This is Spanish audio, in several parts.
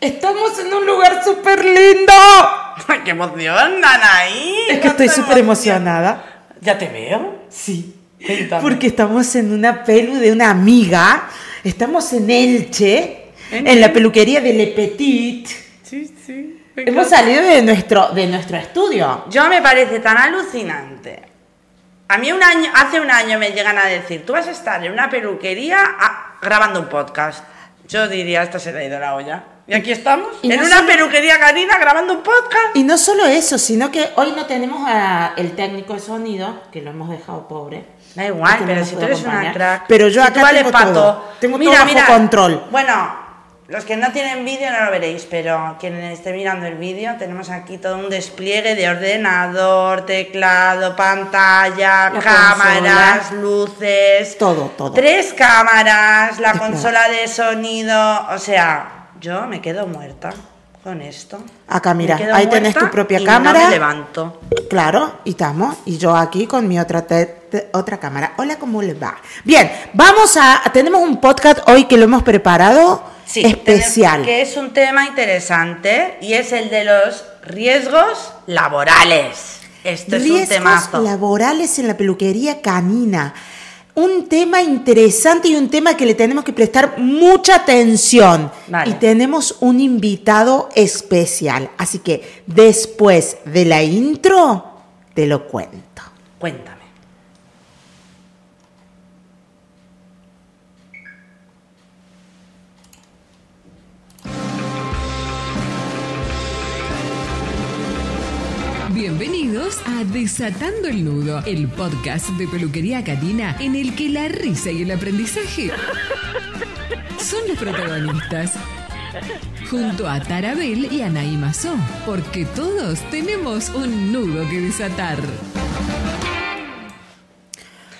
Estamos en un lugar súper lindo. ¡Ay, qué emoción, Anaí! Es que estoy ¿Cuánta súper emocionada. ¿Ya te veo? Sí. Cuéntame. Porque estamos en una pelu de una amiga. Estamos en Elche, ¿En en la peluquería de Le Petit. Sí, sí. Hemos salido de nuestro, de nuestro estudio. Yo me parece tan alucinante. A mí un año, hace un año me llegan a decir, tú vas a estar en una peluquería ah, grabando un podcast. Yo diría, esta se le ha ido la olla. Y aquí estamos, Y en no una solo- peluquería canina grabando un podcast. Y no solo eso, sino que hoy no tenemos a el técnico de sonido, que lo hemos dejado pobre. Da igual, pero si tú eres una acompañar. crack. Pero yo si acá tengo pato. todo. Tengo todo bajo control. Bueno, los que no tienen vídeo no lo veréis, pero quien esté mirando el vídeo, tenemos aquí todo un despliegue de ordenador, teclado, pantalla, La cámaras, consola. luces. Todo, todo. Tres cámaras, la consola de sonido. O sea, yo me quedo muerta con esto. Acá, mira, ahí tenés tu propia y cámara. No me levanto. Claro, y estamos. Y yo aquí con mi otra, otra cámara. Hola, ¿cómo les va? Bien, vamos a. Tenemos un podcast hoy que lo hemos preparado Sí, especial. Que es un tema interesante y es el de los riesgos laborales. Esto es un Riesgos temazo. laborales en la peluquería canina. Un tema interesante y un tema que le tenemos que prestar mucha atención. Vale. Y tenemos un invitado especial. Así que después de la intro, te lo cuento. Cuéntame. Bienvenidos a Desatando el Nudo, el podcast de peluquería canina en el que la risa y el aprendizaje son los protagonistas. Junto a Tarabel y Anaí Mazó, porque todos tenemos un nudo que desatar.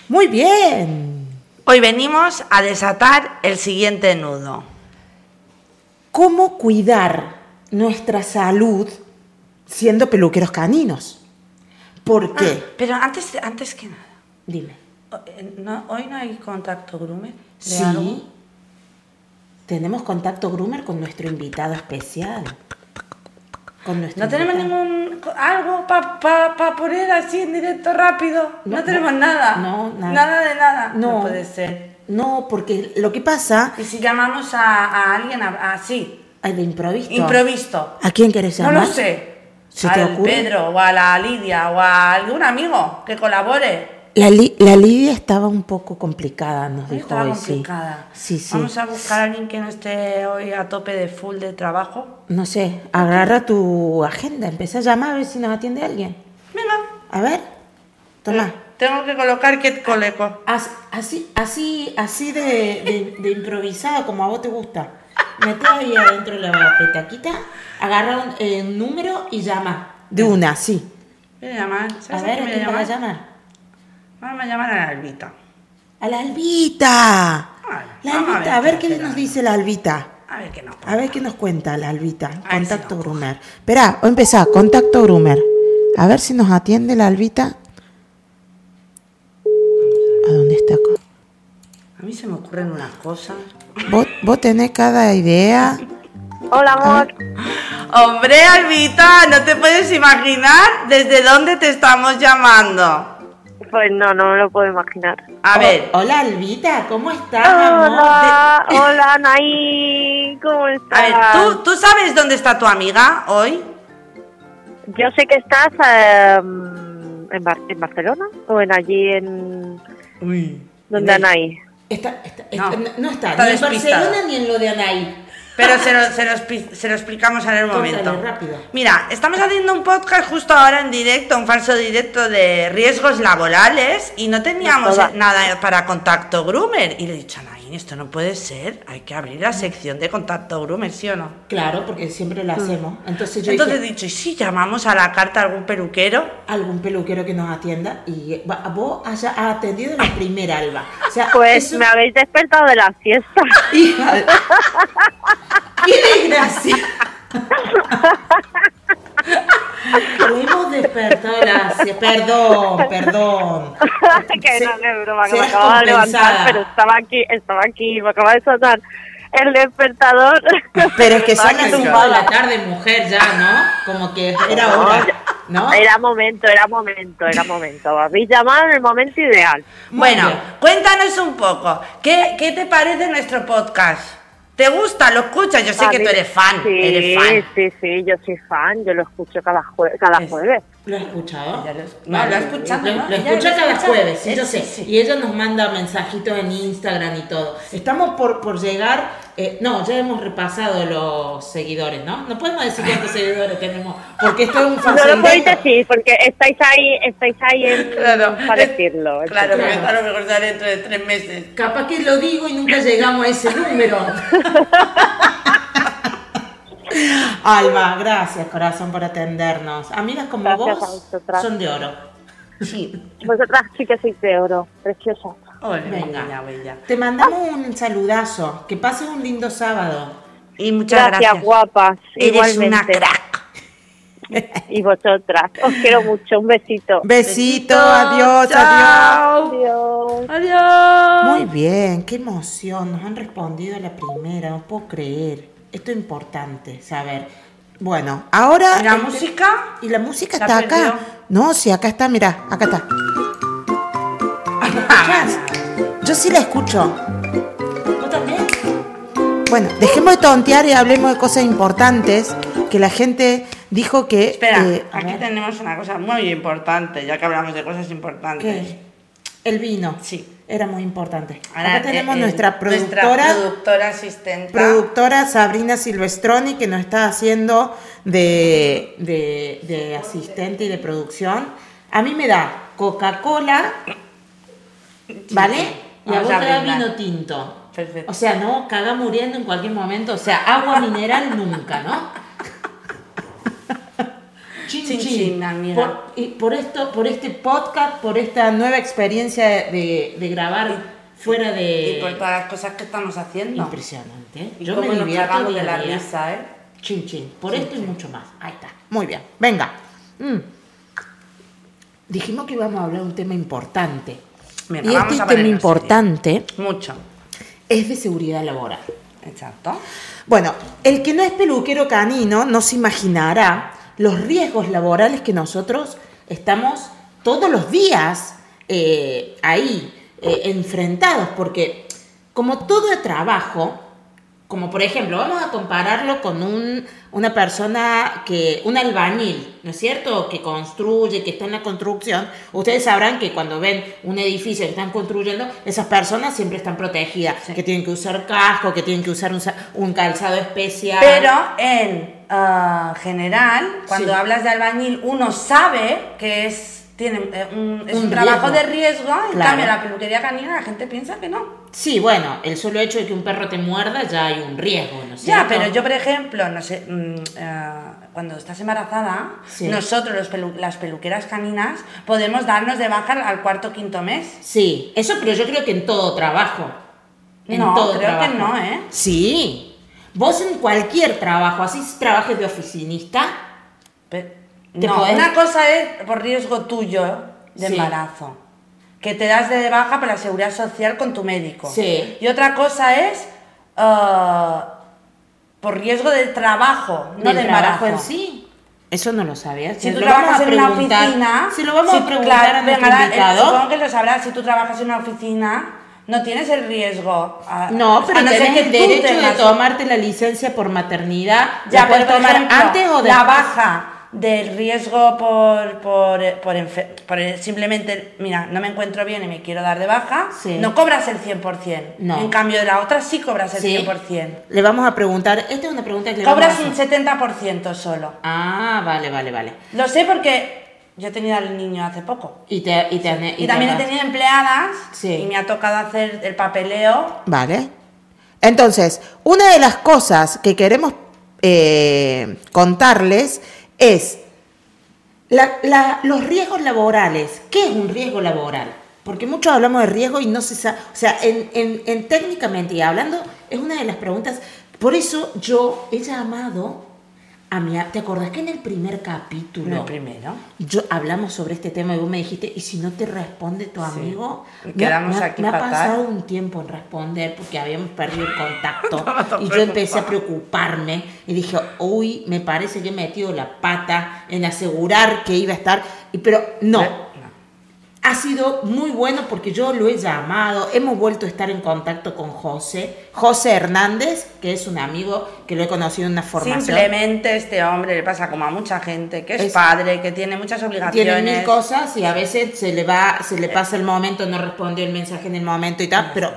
Muy bien. Hoy venimos a desatar el siguiente nudo. ¿Cómo cuidar nuestra salud siendo peluqueros caninos? ¿Por qué? Ah, pero antes, antes que nada, Dime. eh, no- hoy no hay contacto groomer. de Sí. algo? Tenemos contacto groomer con nuestro invitado especial. Con nuestro No tenemos ningún algo para pa, pa poner así en directo rápido. No, No, tenemos no, nada. no, nada. Nada de nada. No. puede ser. No, porque lo que pasa Y si llamamos a, a alguien así, de improviso. improvisto. ¿A quién querés No llamar? lo sé. ¿Se te al ocurre? Pedro o a la Lidia o a algún amigo que colabore. La, Li- la Lidia estaba un poco complicada, nos dijo Estaba hoy, complicada. sí. Sí, sí. Vamos a buscar a alguien que no esté hoy a tope de full de trabajo. No sé, agarra tu agenda, empecé a llamar a ver si nos atiende alguien. Venga. A ver, toma. Tengo que colocar que coleco. As- Así, así, así de, de, de improvisada como a vos te gusta. Mete ahí adentro la petaquita, agarra un eh, número y llama. De una, sí. Voy a llamar. A ¿Sabes a, ver, ¿a quién vas a llamar? llamar? Vamos a llamar a la Albita. A la Albita. Vale, La vamos Albita, a ver qué nos dice la Albita. A ver qué nos A ver qué nos cuenta la Albita. ver si Contacto nos Groomer. Espera, o empezá, contacto Groomer. A ver si nos atiende la Albita. ¿A dónde está? co- A mí se me ocurren unas cosas. ¿Vos, vos tenés cada idea? Hola, amor. Hombre, Albita, no te puedes imaginar desde dónde te estamos llamando. Pues no, no me lo puedo imaginar. A Oh, ver, Hola Albita, ¿cómo estás, amor? Hola, hola, Anaí. ¿Cómo estás? a ver, ¿tú, ¿tú sabes dónde está tu amiga hoy? Yo sé que estás eh, en, Bar- en Barcelona o en allí en... Uy. ¿Dónde Anaí? Está, está- No, está- no, está, está ni en. Barcelona ni en lo de Anaí. Pero se lo, se lo se lo explicamos en el momento. rápido. Mira, estamos haciendo un podcast justo ahora en directo, un falso directo de riesgos laborales y no teníamos nada para contacto groomer. Y le he dicho a Esto no puede ser, hay que abrir la sección de contacto groomer, ¿sí o no? Claro, porque siempre lo hacemos. Entonces yo Entonces he dicho, ¿y si llamamos a la carta a algún peluquero? algún peluquero que nos atienda y va- vos haya atendido la primera Alba. O sea, Pues eso- me habéis despertado de la de- ¡Qué desgracia! Le hemos despertado la... Perdón, perdón. que no, no broma, que me acabo de levantar, pero estaba aquí, estaba aquí, me acaba de sonar el despertador. Pero es que son las 5 de la tarde, mujer, ya, ¿no? Como que era hora, ¿no? Era momento, era momento, era momento. Habéis llamado en el momento ideal. Bueno, cuéntanos un poco. ¿Qué, qué te parece nuestro podcast? ¿Te gusta? ¿Lo escuchas? Yo sé A que tú eres fan. Sí, eres fan. sí, sí, yo soy fan. Yo lo escucho cada, jue- cada Es- jueves. ¿Lo has escuchado? Lo no, lo he escuchado, Lo, ¿no? lo escucha he cada jueves, sí, Es- yo sé. sí, sí. Y ella nos manda mensajitos en Instagram y todo. Estamos por, por llegar, eh, no, ya hemos repasado los seguidores, ¿no? No podemos decir cuántos seguidores tenemos, porque esto es un No facilito. lo podéis decir porque estáis ahí, estáis ahí en, Claro, para es- decirlo. Claro, porque Claro. a lo mejor sale dentro de tres meses. Capaz que lo digo y nunca llegamos a ese número. Alba, gracias corazón por atendernos. Amigas como Gracias vos vosotras. son de oro. Sí. Vosotras sí que sois de oro, preciosa. Ole, Venga. bella, bella. Te mandamos un saludazo. Que pases un lindo sábado. Y muchas Gracias, gracias. guapas. Eres igualmente. una crack. Y vosotras. Os quiero mucho. Un besito. Besito, adiós, adiós. Chao. Adiós. Adiós. Muy bien, qué emoción. Nos han respondido a la primera, no puedo creer. Esto es importante saber. Bueno, ahora. ¿Y la este- música? Y la música ¿La está acá. No, sí, acá está, mira, acá está. Yo sí la escucho. ¿Tú también? Bueno, dejemos de tontear y hablemos de cosas importantes que la gente dijo que... Espera, eh, aquí ver, tenemos una cosa muy importante, ya que hablamos de cosas importantes. ¿qué? El vino. Sí. Era muy importante. Ahora, Acá tenemos eh, nuestra productora, Nuestra productora asistente. productora Sabrina Silvestroni que nos está haciendo de, de, de asistente y de producción. A mí me da Coca-Cola, ¿vale? Y a Vamos vos te da vino tinto. Perfecto. O sea, no caga muriendo en cualquier momento. O sea, agua mineral nunca, ¿no? Chin, Chin, chin. amiga. Por, y por esto, por este podcast, por esta nueva experiencia de, de grabar fuera de. Y por todas las cosas que estamos haciendo. Impresionante. ¿eh? Y Yo me nos divierto de la risa, ¿eh? Chin, chin. Por esto y mucho más. Ahí está. Muy bien. Venga. Mm. Dijimos que íbamos a hablar de un tema importante. Venga, y este tema importante Mucho. es de seguridad laboral. Exacto. Bueno, el que no es peluquero canino no se imaginará los riesgos laborales que nosotros estamos todos los días eh, ahí eh, enfrentados, porque como todo el trabajo, como por ejemplo, vamos a compararlo con un, una persona que, un albañil, ¿no es cierto? Que construye, que está en la construcción. Ustedes sabrán que cuando ven un edificio que están construyendo, esas personas siempre están protegidas, que tienen que usar casco, que tienen que usar un, un calzado especial. Pero en ah, general, cuando Sí. hablas de albañil, uno sabe que es, tiene, eh, un, es un, Un trabajo de riesgo. En Claro. cambio, la peluquería canina, la gente piensa que no. Sí, bueno, el solo hecho de que un perro te muerda ya hay un riesgo, ¿no es Ya, cierto? pero yo, por ejemplo, no sé, mm, eh, cuando estás embarazada, Sí. nosotros, los pelu- las peluqueras caninas, podemos darnos de baja al cuarto o quinto mes. Sí, eso, pero yo creo que en todo trabajo. En No, todo creo que trabajo. no, ¿eh? Sí. Vos en cualquier trabajo, así trabajes de oficinista, no, podés- una cosa es por riesgo tuyo de Sí. embarazo, que te das de baja por la seguridad social con tu médico. Sí. Y otra cosa es ah, por riesgo de trabajo, no del de trabajo embarazo. en sí. Eso no lo sabías. Si tú trabajas en una oficina, Si lo vamos si a preguntar claro, a nuestro eh, invitado. supongo que lo sabrás. Si tú trabajas en una oficina, no tienes el riesgo. a- No, pero a no que el derecho de tomarte la licencia por maternidad. Ya, la puedes por tomar ejemplo, antes o después. la baja del riesgo por, por, por, por simplemente, mira, no me encuentro bien y me quiero dar de baja, Sí. no cobras el 100%. No. En cambio de la otra sí cobras el Sí. 100%. Le vamos a preguntar. Esta es una pregunta que le Cobras vamos a un hacer. 70% solo. Ah, vale, vale, vale. Lo sé porque yo he tenido al niño hace poco. Y, te, y, te- Y, te también he tenido empleadas Sí. y me ha tocado hacer el papeleo. Vale. Entonces, una de las cosas que queremos eh, contarles es la- la- los riesgos laborales. ¿Qué es un riesgo laboral? Porque muchos hablamos de riesgo y no se sabe. O sea, en, en- en técnicamente y hablando, es una de las preguntas. Por eso yo he llamado A mí, ¿te acordás que en el primer En capítulo el primero. yo hablamos sobre este tema y vos me dijiste, y si no te responde tu amigo, me, ha- quedamos me ha- aquí me ha fatal. pasado un tiempo en responder porque habíamos perdido el contacto y yo empecé a preocuparme y dije, uy, me parece que he metido la pata en asegurar que iba a estar, y, pero no, Eh, no. Ha sido muy bueno porque yo lo he llamado, hemos vuelto a estar en contacto con José, José Hernández, que es un amigo que lo he conocido en una formación. Simplemente este hombre le pasa como a mucha gente, que es, Es- padre, que tiene muchas obligaciones. Tiene mil cosas y a veces se le va, se le pasa el momento, no respondió el mensaje en el momento y tal, pero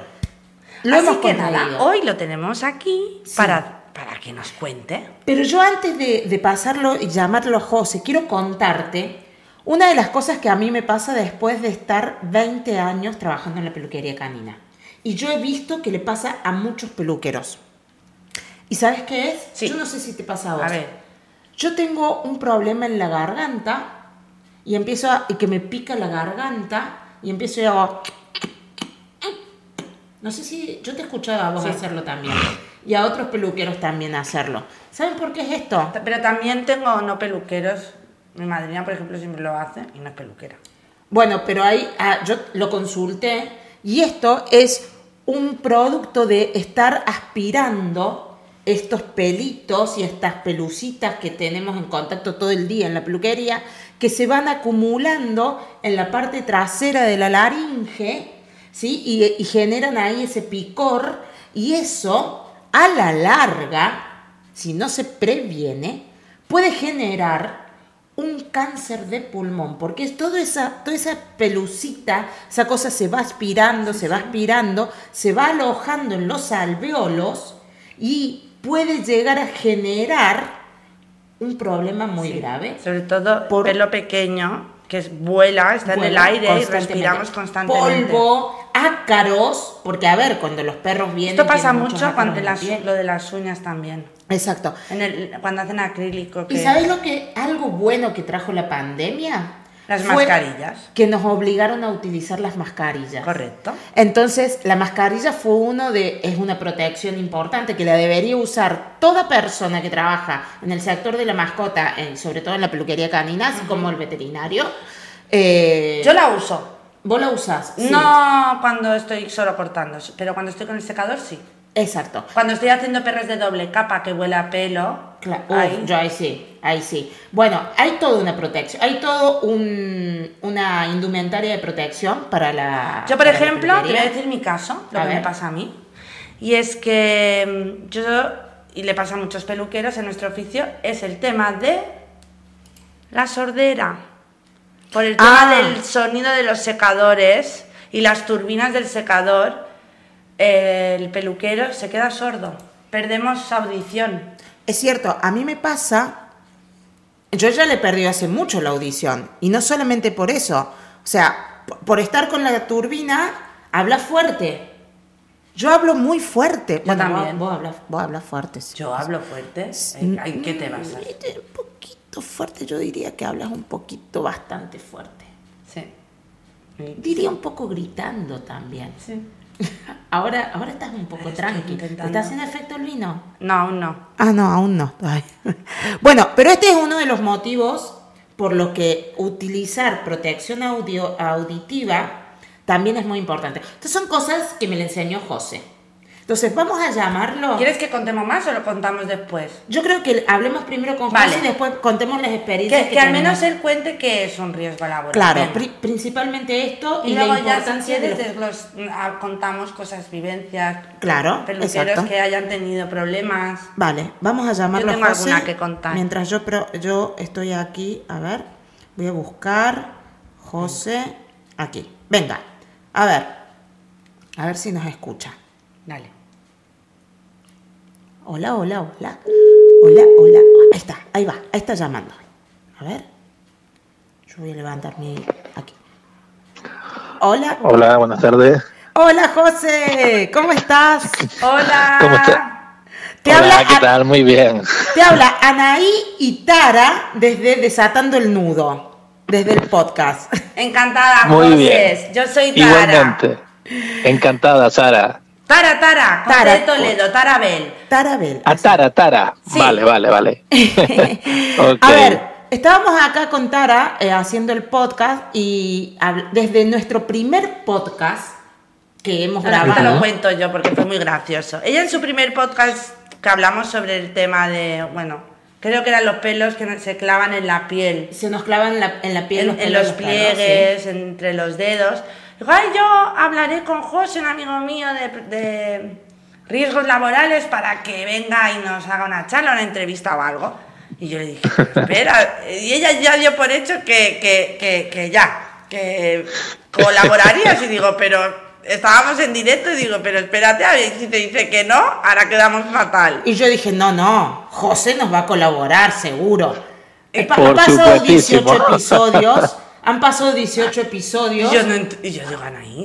lo Así hemos que nada, hoy lo tenemos aquí Sí. para, para que nos cuente. Pero yo antes de, de pasarlo y llamarlo a José, quiero contarte una de las cosas que a mí me pasa después de estar 20 años trabajando en la peluquería canina. Y yo he visto que le pasa a muchos peluqueros. ¿Y sabes qué es? Sí. Yo no sé si te pasa a vos. A ver, Yo tengo un problema en la garganta y empiezo a, y que me pica la garganta y empiezo y hago no sé si yo te he escuchado a vos Sí. hacerlo también y a otros peluqueros también hacerlo. ¿Saben por qué es esto? pero también tengo no peluqueros. Mi madrina, por ejemplo, siempre lo hace y no es peluquera. Bueno, pero ahí ah, yo lo consulté y esto es un producto de estar aspirando estos pelitos y estas pelucitas que tenemos en contacto todo el día en la peluquería, que se van acumulando en la parte trasera de la laringe, ¿sí? Y, y generan ahí ese picor y eso, a la larga, si no se previene, puede generar un cáncer de pulmón, porque es toda esa, toda esa pelucita, esa cosa se va aspirando, se va aspirando, se va alojando en los alveolos y puede llegar a generar un problema muy grave. Sobre todo Por- pelo pequeño, que es, vuela, está en el Vuela aire y respiramos constantemente. Polvo, ácaros, porque a ver, cuando los perros vienen... Esto pasa mucho cuando las- lo de las uñas también. Exacto. En el, cuando hacen acrílico. ¿Y que- sabes lo que, algo bueno que trajo la pandemia? Las mascarillas. Que nos obligaron a utilizar las mascarillas. Correcto. Entonces, la mascarilla fue uno de, es una protección importante que la debería usar toda persona que trabaja en el sector de la mascota, en- sobre todo en la peluquería canina, así como el veterinario. Eh, Yo la uso. ¿Vos la usás? Sí. No cuando estoy solo cortando, pero cuando estoy con el secador sí. Exacto. Cuando estoy haciendo perros de doble capa que huele a pelo, Cla- ahí- Uf, yo ahí sí, ahí sí. Bueno, hay toda una protección, hay todo un, una indumentaria de protección para la. Yo, por ejemplo, te voy a decir mi caso, lo A que me pasa a mí. Y es que mm, yo, y le pasa a muchos peluqueros en nuestro oficio, es el tema de la sordera. Por el tema Ah. del sonido de los secadores y las turbinas del secador, eh, el peluquero se queda sordo. Perdemos audición. Es cierto, a mí me pasa. Yo ya le perdí hace mucho la audición. Y no solamente por eso. O sea, por estar con la turbina, habla fuerte. Yo hablo muy fuerte. Yo también. Vos, hablas, vos hablas fuerte. sí. Yo hablo fuerte. Eh, ¿en ¿Qué te basas? Mm, Un poquito fuerte, yo diría que hablas un poquito bastante fuerte. Sí. Diría un poco gritando también. Sí. Ahora, ahora estás un poco tranqui. ¿Te está haciendo efecto el vino? No, aún no. Ah, no, aún no. Ay. Bueno, pero este es uno de los motivos por los que utilizar protección audio, auditiva también es muy importante. Estas son cosas que me le enseñó José. Entonces, vamos a llamarlo. ¿Quieres que contemos más o lo contamos después? Yo creo que hablemos primero con Vale. José y después contemos las experiencias Que, que, que al menos él cuente que es un riesgo laboral. Claro, pri- principalmente esto y, y la luego ya si importancia de quieres los- ah, contamos cosas, vivencias, Claro, peluqueros exacto. que hayan tenido problemas. Vale, vamos a llamarlo tengo a José. alguna que contar. Mientras yo, pro- yo estoy aquí, a ver, voy a buscar José aquí. Venga, a ver, a ver si nos escucha. Dale. Hola, hola, hola. Hola, hola. Ahí está, ahí va, ahí está llamando. A ver. Yo voy a levantar mi. Aquí. Hola. Hola, buenas tardes. Hola, José. ¿Cómo estás? Hola. ¿Cómo está? Te Hola, habla ¿qué tal? Muy bien. Te habla Anaí y Tara desde Desatando el Nudo, desde el podcast. Encantada, Muy José. bien. Yo soy Tara. Igualmente. Encantada, Sara. Tara, Tara, José Tara, de Toledo, Tarabel. Tarabel. A Tara, Tara. Sí. Vale, vale, vale. Ok. A ver, estábamos acá con Tara eh, haciendo el podcast y desde nuestro primer podcast que hemos Ahora te grabado. lo cuento yo porque fue muy gracioso. Ella en su primer podcast que hablamos sobre el tema de, bueno, creo que eran los pelos que se clavan en la piel. Se nos clavan en la, en la piel en, los en pliegues, entre los dedos. Digo, ay, yo hablaré con José, un amigo mío de, de riesgos laborales, para que venga y nos haga una charla, una entrevista o algo. Y yo le dije, espera, y ella ya dio por hecho que, que, que, que ya, que colaborarías. Y digo, pero estábamos en directo y digo, pero espérate, a ver si te dice que no, ahora quedamos fatal. Y yo dije, no, no, José nos va a colaborar, seguro. Eh, por han pasado supuestísimo. 18 episodios. Han pasado 18 Y episodios. yo, no y yo digo,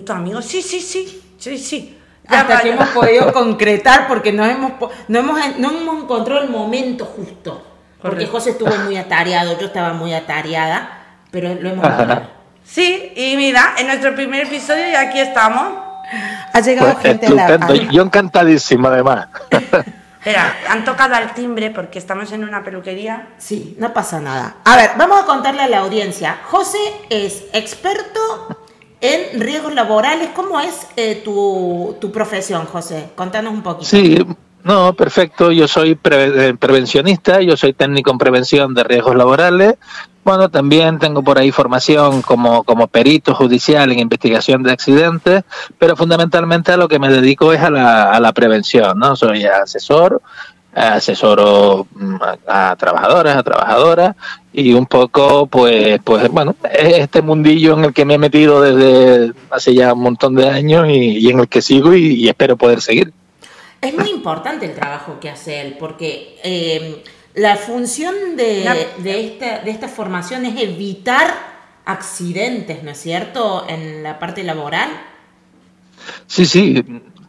amigo, sí, sí, sí, sí, sí. Ya hasta que ya hemos va". podido concretar porque no hemos, no hemos, no hemos encontrado el momento justo. Porque Correcto. José estuvo muy atareado, yo estaba muy atareada, pero lo hemos logrado. Sí, y mira, en nuestro primer episodio y aquí estamos. Ha llegado Pues gente a la... Yo encantadísimo, además. Espera, han tocado al timbre porque estamos en una peluquería. Sí, no pasa nada. A ver, vamos a contarle a la audiencia. José es experto en riesgos laborales. ¿Cómo es eh, tu, tu profesión, José? Contanos un poquito. Sí, no, perfecto. Yo soy pre- eh, prevencionista, yo soy técnico en prevención de riesgos laborales. Bueno, también tengo por ahí formación como, como perito judicial en investigación de accidentes, pero fundamentalmente a lo que me dedico es a la, a la prevención, ¿no? Soy asesor, asesoro mm, a, a trabajadoras, a trabajadoras y un poco, pues, pues bueno, es este mundillo en el que me he metido desde hace ya un montón de años y, en el que sigo y- y espero poder seguir. Es muy importante el trabajo que hace él, porque eh, la función de, La- de esta, de esta formación es evitar accidentes, ¿no es cierto?, en la parte laboral. Sí, sí,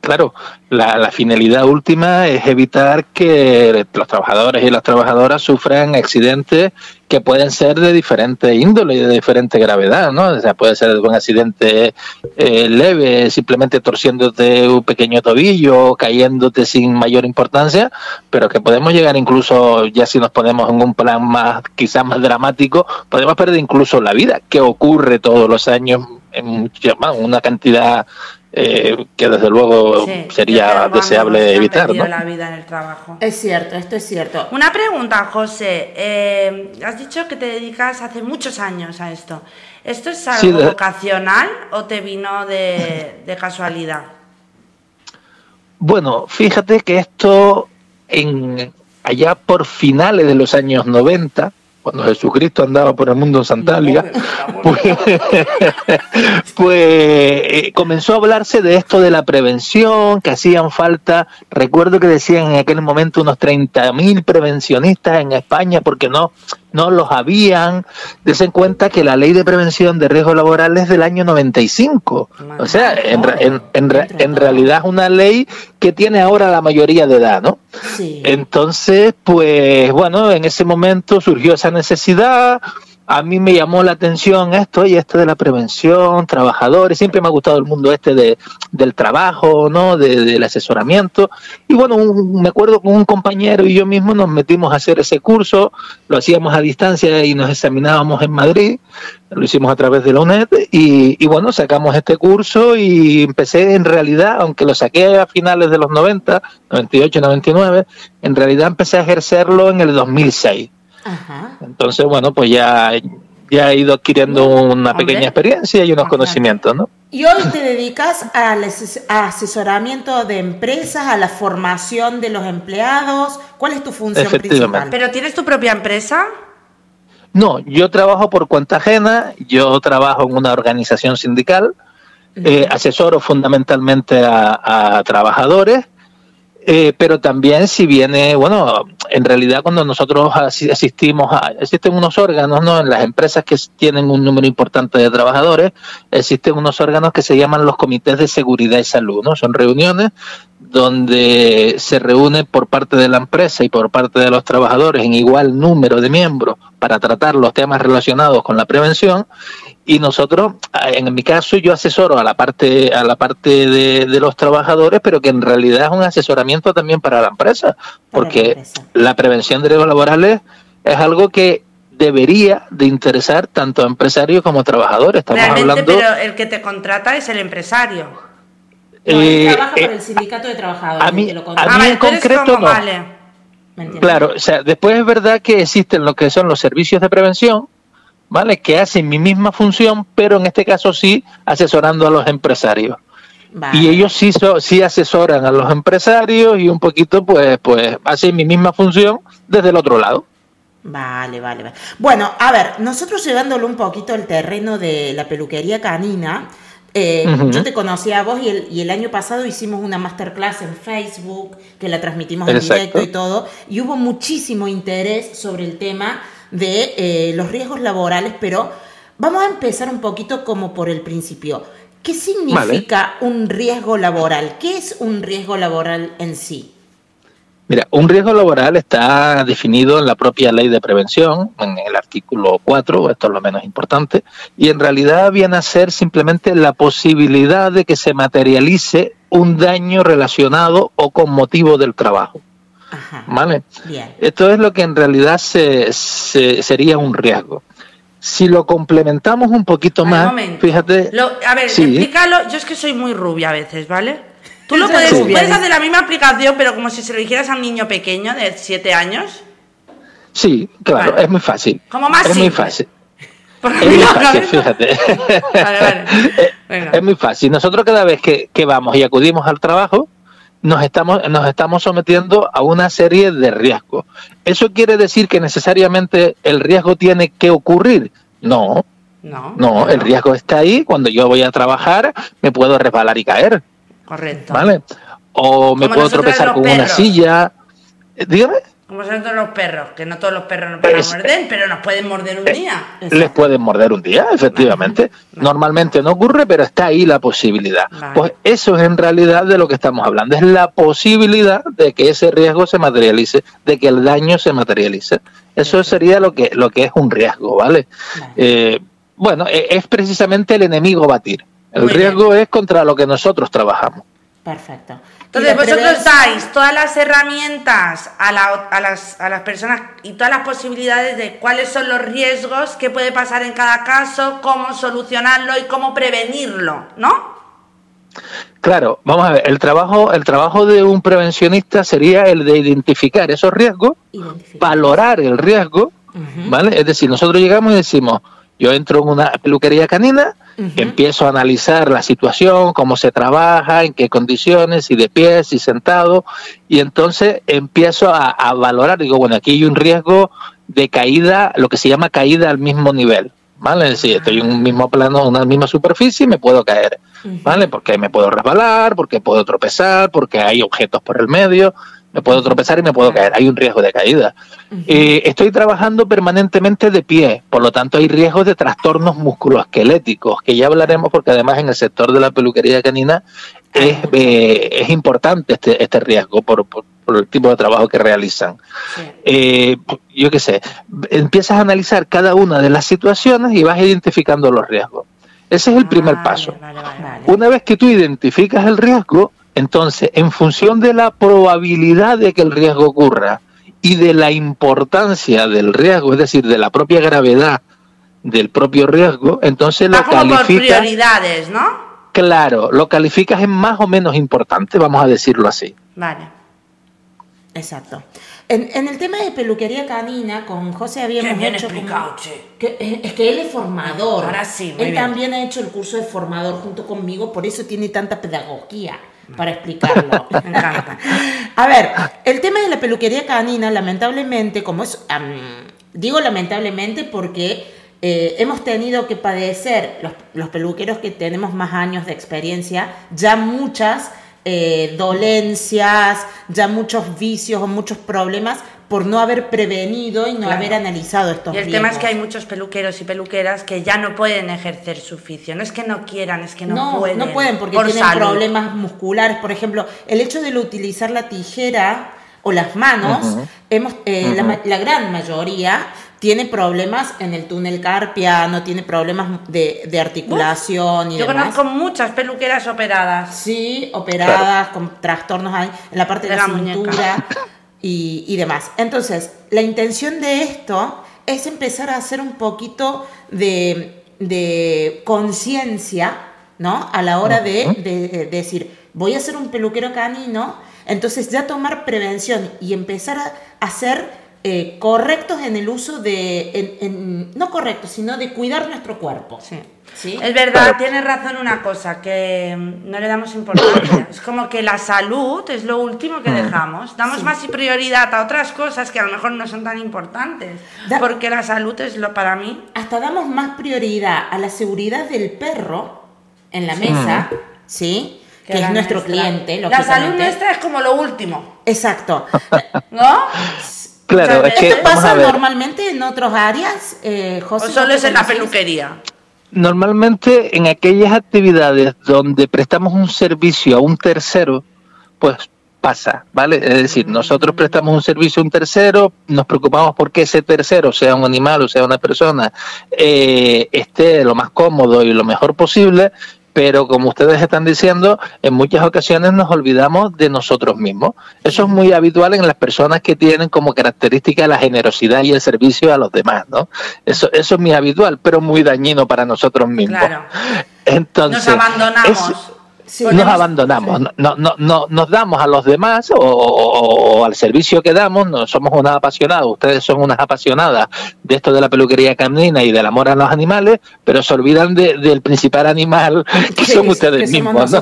claro. La, finalidad última es evitar que los trabajadores y las trabajadoras sufran accidentes que pueden ser de diferente índole y de diferente gravedad, ¿no? O sea, puede ser un accidente eh, leve, simplemente torciéndote un pequeño tobillo, cayéndote sin mayor importancia, pero que podemos llegar incluso, ya si nos ponemos en un plan más, quizás más dramático, podemos perder incluso la vida, que ocurre todos los años en una cantidad eh, que desde luego Sí, sería deseable evitar, ¿no? la vida en el trabajo. Es cierto, esto es cierto. Una pregunta, José. Eh, has dicho que te dedicas hace muchos años a esto. ¿Esto es algo Sí, de- vocacional o te vino de, de casualidad? Bueno, fíjate que esto en allá por finales de los años 90, cuando Jesucristo andaba por el mundo en Santalia, pues, pues, eh, comenzó a hablarse de esto de la prevención, que hacían falta, recuerdo que decían en aquel momento unos 30.000 prevencionistas en España porque no, no los habían. Desen cuenta que la ley de prevención de riesgos laborales es del año 95. O sea, en, en, en, en realidad es una ley que tiene ahora la mayoría de edad, ¿no? Sí. Entonces, pues bueno, en ese momento surgió esa necesidad. A mí me llamó la atención esto y esto de la prevención, trabajadores. Siempre me ha gustado el mundo este de, del trabajo, ¿no? De- del asesoramiento. Y bueno, un- me acuerdo con un compañero y yo mismo nos metimos a hacer ese curso. Lo hacíamos a distancia y nos examinábamos en Madrid. Lo hicimos a través de la UNED y, y bueno, sacamos este curso y empecé en realidad, aunque lo saqué a finales de los 90, 98, 99, en realidad empecé a ejercerlo en el 2006. Ajá. Entonces, bueno, pues ya, ya he ido adquiriendo una Hombre. pequeña experiencia y unos conocimientos, ¿no? Y hoy te dedicas al asesoramiento de empresas, a la formación de los empleados. ¿Cuál es tu función principal? ¿Pero tienes tu propia empresa? No, yo trabajo por cuenta ajena, yo trabajo en una organización sindical, eh, asesoro fundamentalmente a, a trabajadores, eh, pero también si viene, bueno, en realidad cuando nosotros asi- asistimos a, existen unos órganos, ¿no? En las empresas que tienen un número importante de trabajadores, existen unos órganos que se llaman los comités de seguridad y salud, ¿no? Son reuniones donde se reúne por parte de la empresa y por parte de los trabajadores en igual número de miembros para tratar los temas relacionados con la prevención y nosotros en mi caso yo asesoro a la parte a la parte de, de los trabajadores pero que en realidad es un asesoramiento también para la empresa porque la empresa. la prevención de riesgos laborales es algo que debería de interesar tanto a empresarios como a trabajadores estamos Realmente, hablando pero el que te contrata es el empresario. No, él eh, trabaja eh, por el sindicato de trabajadores. a mí- que lo a mí vale, en concreto no. Claro, o sea, después es verdad que existen lo que son los servicios de prevención, ¿vale? Que hacen mi misma función, pero en este caso sí asesorando a los empresarios. Vale. Y ellos sí, so- sí asesoran a los empresarios y un poquito, pues, pues hacen mi misma función desde el otro lado. Vale, vale, vale. Bueno, a ver, nosotros llevándolo un poquito al terreno de la peluquería canina, eh, yo te conocí a vos y el, y el año pasado hicimos una masterclass en Facebook, que la transmitimos en directo y todo, y hubo muchísimo interés sobre el tema de eh, los riesgos laborales, pero vamos a empezar un poquito como por el principio. ¿Qué significa un riesgo laboral? ¿Qué es un riesgo laboral en sí? Mira, un riesgo laboral está definido en la propia ley de prevención, en el artículo 4, esto es lo menos importante, y en realidad viene a ser simplemente la posibilidad de que se materialice un daño relacionado o con motivo del trabajo. Ajá. ¿Vale? Bien. Esto es lo que en realidad se, se- sería un riesgo. Si lo complementamos un poquito más, momento. fíjate. Lo- a ver, Sí. explícalo. Yo es que soy muy rubia a veces, ¿vale? Tú lo puedes, puedes dice. hacer la misma aplicación, pero como si se lo dijeras a un niño pequeño de 7 años. Sí, claro, Vale. es muy fácil. Como más Es muy fácil. Es muy fácil, fíjate. Vale, vale. Venga. Es muy fácil. Nosotros cada vez que, que vamos y acudimos al trabajo, nos estamos, nos estamos sometiendo a una serie de riesgos. ¿Eso quiere decir que necesariamente el riesgo tiene que ocurrir? No, No. no, el riesgo está ahí. Cuando yo voy a trabajar, me puedo resbalar y caer, Correcto. ¿vale? O me puedo tropezar con una silla. Eh, Dígame. Como son todos los perros, que no todos los perros nos Es- morder, pero nos pueden morder un día. Les pueden morder un día, efectivamente. Normalmente no ocurre, pero está ahí la posibilidad. Vale. Pues eso es en realidad de lo que estamos hablando. Es la posibilidad de que ese riesgo se materialice, de que el daño se materialice. Eso sería lo que, lo que es un riesgo, ¿vale? Vale. Eh, bueno, e- es precisamente el enemigo batir. El Muy bien. riesgo es contra lo que nosotros trabajamos. Perfecto. Entonces, vosotros dais todas las herramientas a, la- a las, a las personas y todas las posibilidades de cuáles son los riesgos, qué puede pasar en cada caso, cómo solucionarlo y cómo prevenirlo, ¿no? Claro, vamos a ver, el trabajo, el trabajo de un prevencionista sería el de identificar esos riesgos, Identificar. valorar el riesgo. ¿vale? Es decir, nosotros llegamos y decimos, yo entro en una peluquería canina, empiezo a analizar la situación, cómo se trabaja, en qué condiciones, si de pie, si sentado, y entonces empiezo a, a valorar, digo, bueno, aquí hay un riesgo de caída, lo que se llama caída al mismo nivel, ¿vale? Es decir, estoy en un mismo plano, una misma superficie y me puedo caer, ¿vale? Porque me puedo resbalar, porque puedo tropezar, porque hay objetos por el medio, me puedo tropezar y me puedo caer, hay un riesgo de caída. Eh, estoy trabajando permanentemente de pie, por lo tanto hay riesgos de trastornos musculoesqueléticos, que ya hablaremos porque además en el sector de la peluquería canina es, eh, es importante este, este riesgo por, por- por el tipo de trabajo que realizan. Sí. Eh, yo qué sé, empiezas a analizar cada una de las situaciones y vas identificando los riesgos. Ese es el primer Vale, paso. vale, vale, Vale. Una vez que tú identificas el riesgo, entonces, en función de la probabilidad de que el riesgo ocurra y de la importancia del riesgo, es decir, de la propia gravedad del propio riesgo, entonces lo como por calificas, prioridades, ¿no? claro, lo calificas en más o menos importante, vamos a decirlo así. Vale. Exacto. En, en el tema de peluquería canina, con José habíamos Qué bien hecho explicado, como- che. que, es, es que él es formador. Ahora sí, muy Él bien. también ha hecho el curso de formador junto conmigo, por eso tiene tanta pedagogía para explicarlo. Me encanta. A ver, el tema de la peluquería canina, lamentablemente, como es, am, digo lamentablemente porque eh, hemos tenido que padecer, los, los peluqueros que tenemos más años de experiencia, ya muchas eh, dolencias, ya muchos vicios o muchos problemas por no haber prevenido y no Claro. haber analizado estos Y el tema es que hay riesgos. muchos peluqueros y peluqueras que ya no pueden ejercer su oficio. No es que no quieran, es que no, no, pueden. no pueden porque por tienen salud. problemas musculares. Por ejemplo, el hecho de utilizar la tijera o las manos, Ujú. hemos, eh, la, ma- la gran mayoría tiene problemas en el túnel carpiano, tiene problemas de, de articulación y Yo demás. conozco muchas peluqueras operadas. Sí, operadas, con trastornos en la parte de, De la, la muñeca. y, y demás. Entonces, la intención de esto es empezar a hacer un poquito de, de conciencia, ¿no? A la hora de, de- de decir, voy a ser un peluquero canino, entonces ya tomar prevención y empezar a, a ser eh, correctos en el uso de, en- en- no correctos, sino de cuidar nuestro cuerpo. Sí. ¿Sí? Es verdad, tienes razón una cosa, que mm, no le damos importancia. es como que la salud es lo último Mm. que dejamos. Damos más prioridad a otras cosas que a lo mejor no son tan importantes. Da- Porque la salud es lo para mí. hasta damos más prioridad a la seguridad del perro en la mesa, ¿sí? Que, es la nuestro nuestra. cliente, La salud nuestra es como lo último, Exacto. ¿no? Claro, Muchas es que ¿Esto pasa normalmente en otras áreas, eh, José? O solo ¿vos es en la peluquería. Normalmente en aquellas actividades donde prestamos un servicio a un tercero, pues pasa, ¿vale? Es decir, nosotros prestamos un servicio a un tercero, nos preocupamos por que ese tercero, sea un animal o sea una persona, eh, esté lo más cómodo y lo mejor posible, pero como ustedes están diciendo, en muchas ocasiones nos olvidamos de nosotros mismos. Eso es muy habitual en las personas que tienen como característica la generosidad y el servicio a los demás, ¿no? Eso, eso es muy habitual, pero muy dañino para nosotros mismos. Claro. Entonces, Nos abandonamos. es- Sí. nos abandonamos, no, no, no, no- nos damos a los demás o, o- o al servicio que damos, no somos unas apasionadas, ustedes son unas apasionadas de esto de la peluquería canina y del amor a los animales, pero se olvidan de- del principal animal que Sí, son que ustedes somos mismos.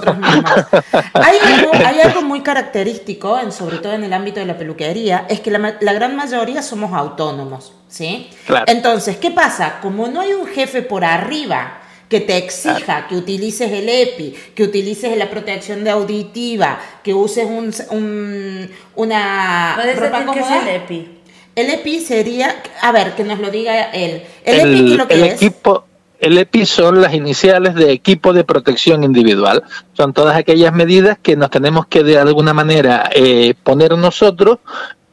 Hay algo, hay algo muy característico, en, sobre todo en el ámbito de la peluquería, es que la, la gran mayoría somos autónomos, ¿sí? Claro. Entonces, ¿qué pasa? Como no hay un jefe por arriba que te exija que utilices el EPI, que utilices la protección de auditiva, que uses un, un- una ¿Puedes ropa decir qué es el EPI? El EPI sería, a ver, que nos lo diga él. El, el, EPI, ¿qué es lo que el es? equipo el EPI son las iniciales de equipo de protección individual. Son todas aquellas medidas que nos tenemos que de alguna manera eh, poner nosotros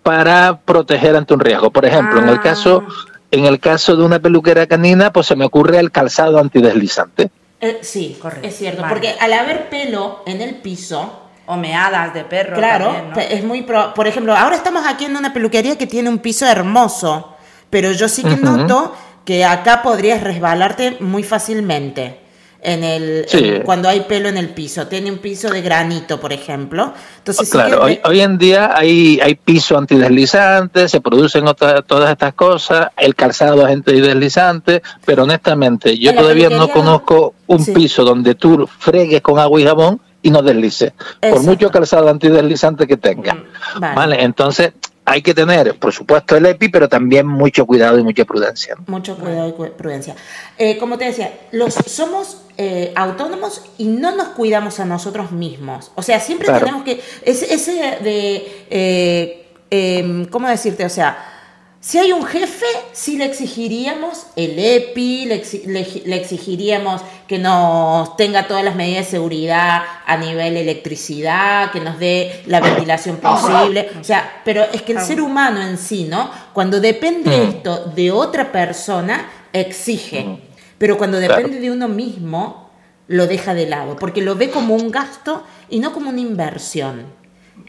para proteger ante un riesgo. Por ejemplo, en el Ah. caso en el caso de una peluquera canina, pues se me ocurre el calzado antideslizante. Eh, sí, Correcto. es cierto, Vale. porque al haber pelo en el piso, O meadas de perro. claro, también, ¿no? pe- es muy pro- por ejemplo, ahora estamos aquí en una peluquería que tiene un piso hermoso, pero yo sí que noto que acá podrías resbalarte muy fácilmente. En el, Sí. en- cuando hay pelo en el piso, tiene un piso de granito, por ejemplo. Entonces, claro, que- hoy, hoy en día hay, hay piso antideslizante, se producen otra- todas estas cosas, el calzado es antideslizante, pero honestamente yo todavía no conozco un sí. piso donde tú fregues con agua y jabón y no deslices, por Exacto. mucho calzado antideslizante que tenga. Mm, Vale. Vale. entonces hay que tener, por supuesto, el EPI, pero también mucho cuidado y mucha prudencia. ¿no? Mucho cuidado y prudencia. Eh, como te decía, los somos eh, autónomos y no nos cuidamos a nosotros mismos. O sea, siempre Claro. tenemos que. Ese, ese de. eh, em, ¿Cómo decirte? O sea. Si hay un jefe, sí le exigiríamos el EPI, le, exi- le- le exigiríamos que nos tenga todas las medidas de seguridad a nivel electricidad, que nos dé la ventilación posible. O sea, pero es que el ser humano en sí, ¿no? Cuando depende Mm. esto de otra persona, exige. Pero cuando depende de uno mismo, lo deja de lado, porque lo ve como un gasto y no como una inversión.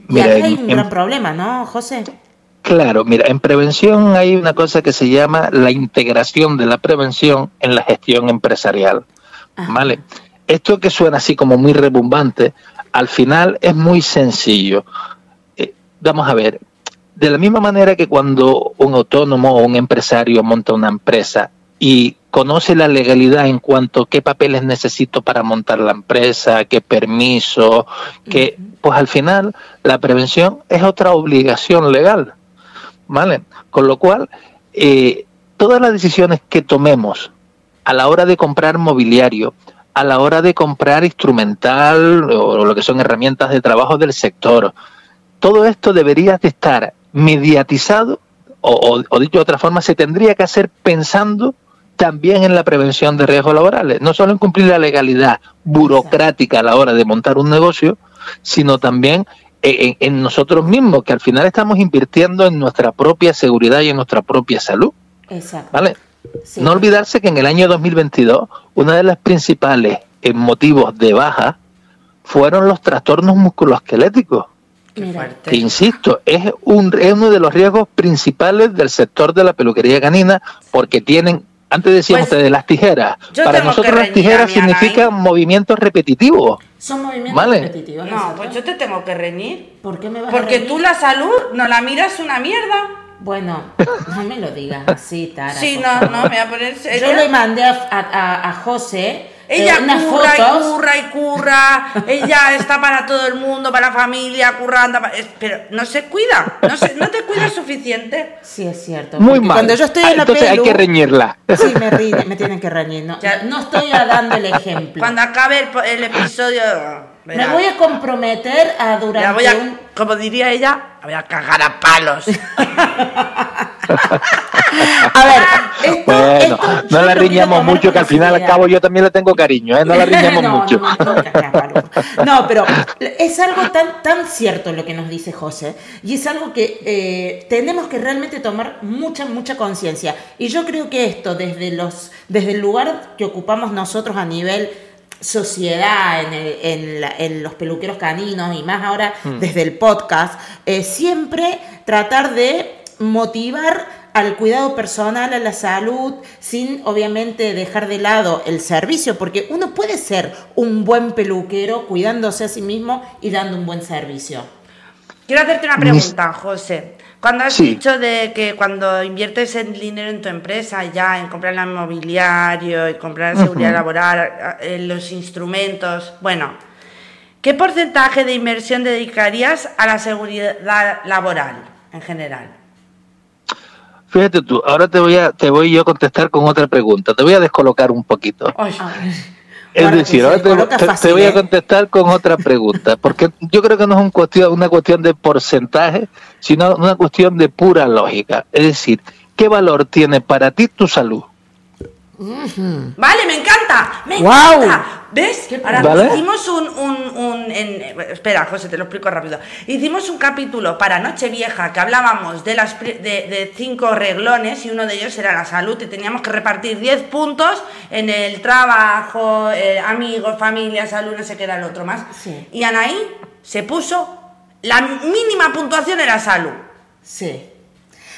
Y acá hay un gran problema, ¿no, José? Claro, mira, en prevención hay una cosa que se llama la integración de la prevención en la gestión empresarial. Ajá. ¿Vale? Esto que suena así como muy rebumbante, al final es muy sencillo. Eh, vamos a ver, de la misma manera que cuando un autónomo o un empresario monta una empresa y conoce la legalidad en cuanto a qué papeles necesito para montar la empresa, qué permiso, que pues al final la prevención es otra obligación legal. ¿Vale? Con lo cual, eh, todas las decisiones que tomemos a la hora de comprar mobiliario, a la hora de comprar instrumental o lo que son herramientas de trabajo del sector. Todo esto debería de estar mediatizado o, o, dicho de otra forma, se tendría que hacer pensando también en la prevención de riesgos laborales, no solo en cumplir la legalidad burocrática a la hora de montar un negocio, sino también en, en, nosotros mismos, que al final estamos invirtiendo en nuestra propia seguridad y en nuestra propia salud. Exacto. ¿Vale? Sí. No olvidarse que en el año 2022 uno de los principales eh, motivos de baja fueron los trastornos musculoesqueléticos. Que insisto, es, un, es uno de los riesgos principales del sector de la peluquería canina porque tienen, antes decíamos Pues, ustedes, las tijeras. Para nosotros las tijeras significan movimientos repetitivos. Son movimientos Vale. repetitivos. No, exacto. pues yo te tengo que reñir. ¿Por qué me vas a Porque reñir? tú la salud no la miras una mierda. Bueno, no me lo digas así, Tara. Sí, no, favor. no, me voy a poner Yo seria. le mandé a, a, a- a José Ella curra y fotos. curra y curra, ella está para todo el mundo, para la familia, currando, pero no se cuida, no, se, no te cuidas suficiente. Sí, es cierto. Muy mal. Cuando yo estoy Ah, en la Entonces hay pelu, que reñirla. Sí, me, ri- me tienen que reñir. No, Ya. no estoy dando el ejemplo. Cuando acabe el, el episodio, Me verás, voy a comprometer a la durante voy a, un... como diría ella, la voy a cagar a palos. A ver, esto, Bueno, esto no la riñamos mucho, que al final al cabo yo también le tengo cariño, ¿eh? no la riñamos no, mucho. No, pero es algo tan, tan cierto lo que nos dice José y es algo que eh, tenemos que realmente tomar mucha, mucha conciencia. Y yo creo que esto, desde, los, desde el lugar que ocupamos nosotros a nivel sociedad, en, el- en la- en los peluqueros caninos y más ahora desde el podcast, eh, siempre tratar de motivar al cuidado personal, a la salud, sin obviamente dejar de lado el servicio, porque uno puede ser un buen peluquero cuidándose a sí mismo y dando un buen servicio. Quiero hacerte una pregunta, José. Cuando has Sí. dicho de que cuando inviertes el dinero en tu empresa, ya en comprar el mobiliario y comprar la seguridad laboral, eh, los instrumentos, bueno, ¿qué porcentaje de inversión dedicarías a la seguridad laboral en general? Fíjate tú, ahora te voy a te voy yo a contestar con otra pregunta. Te voy a descolocar un poquito. Ay, Ah, Es decir, ahora te, voy a ¿eh? contestar con otra pregunta, porque yo creo que no es un cuestión, una cuestión de porcentaje, sino una cuestión de pura lógica. Es decir, ¿qué valor tiene para ti tu salud? Vale, me encanta, me encanta. ¿Ves? Ahora ¿Vale? hicimos un, un, un- en- espera, José, te lo explico rápido. Hicimos un capítulo para Nochevieja que hablábamos de las de, de cinco reglones y uno de ellos era la salud y teníamos que repartir 10 puntos en el trabajo, eh, amigos, familia, salud, no sé qué era el otro más. Sí. Y Anaí se puso la mínima puntuación era salud. Sí.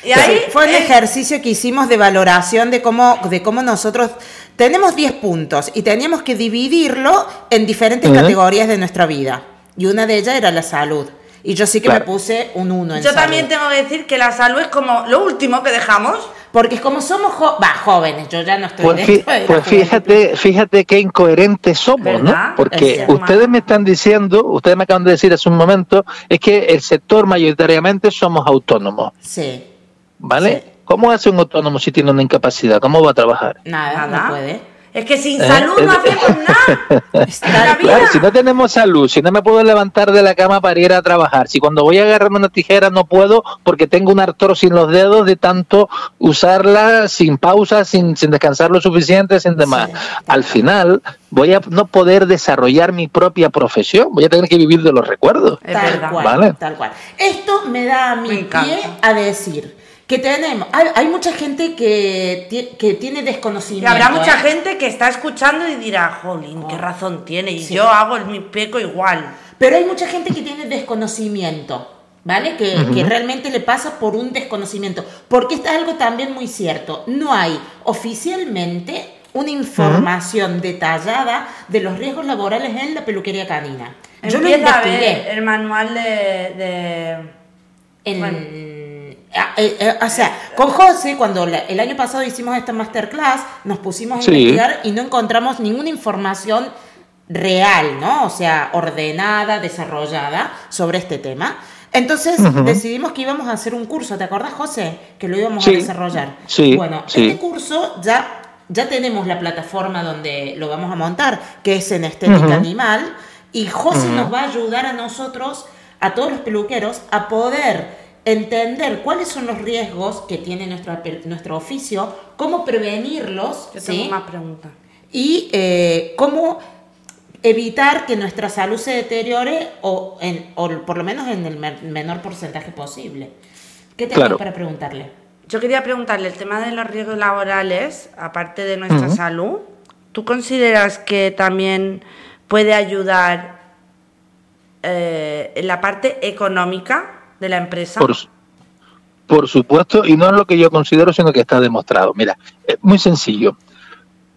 Y ahí Sí, fue un es- ejercicio que hicimos de valoración de cómo, de cómo nosotros tenemos 10 puntos y teníamos que dividirlo en diferentes categorías de nuestra vida. Y una de ellas era la salud. Y yo sí que Claro. me puse un 1 en yo salud. también tengo que decir que la salud es como lo último que dejamos. Porque como somos jo- jóvenes, yo ya no estoy Pues, fí- pues fíjate, fíjate qué incoherentes somos, ¿Verdad? ¿no? Porque Es ustedes me están diciendo, ustedes me acaban de decir hace un momento, es que el sector mayoritariamente somos autónomos, Sí, ¿vale? Sí. ¿Cómo hace un autónomo si tiene una incapacidad? ¿Cómo va a trabajar? nada, Nada. no puede. Es que sin ¿Eh? salud no hacemos nada. Está-. Claro, si no tenemos salud, si no me puedo levantar de la cama para ir a trabajar, si cuando voy a agarrarme una tijera no puedo porque tengo un artrosis en los dedos de tanto usarla sin pausa, sin, sin descansar lo suficiente, sin demás. Sí. Al final voy a no poder desarrollar mi propia profesión, voy a tener que vivir de los recuerdos. Tal verdad. cual, Vale. tal cual. Esto me da a Me mi encanta. pie a decir que tenemos, hay, hay mucha gente que, que tiene Y desconocimiento. habrá mucha ¿eh? gente que está escuchando y dirá, jolín, qué razón tiene. Y Sí. yo hago el mi peco igual. Pero hay mucha gente que tiene desconocimiento, ¿vale? Que, que realmente le pasa por un desconocimiento. Porque es algo también muy cierto. No hay oficialmente una información detallada de los riesgos laborales en la peluquería canina. Yo lo Empieza a ver investigué. el manual de... de- En- Bueno. Ah, eh, eh, o sea, con José, cuando la- el año pasado hicimos esta masterclass, nos pusimos a Sí. investigar y no encontramos ninguna información real, ¿no? O sea, ordenada, desarrollada sobre este tema. Entonces decidimos que íbamos a hacer un curso, ¿te acordás, José? Que lo íbamos Sí. a desarrollar. Sí, Bueno, sí. este curso ya ya tenemos la plataforma donde lo vamos a montar, que es en Estética Animal, y José nos va a ayudar a nosotros, a todos los peluqueros, a poder entender cuáles son los riesgos que tiene nuestro, nuestro oficio, cómo prevenirlos. Yo tengo más preguntas. Y eh, cómo evitar que nuestra salud se deteriore o, en, o por lo menos en el menor porcentaje posible. ¿Qué tengo para preguntarle? Yo quería preguntarle el tema de los riesgos laborales, aparte de nuestra salud, ¿tú consideras que también puede ayudar eh, en la parte económica de la empresa? Por, supuesto, y no es lo que yo considero, sino que está demostrado. Mira, es muy sencillo.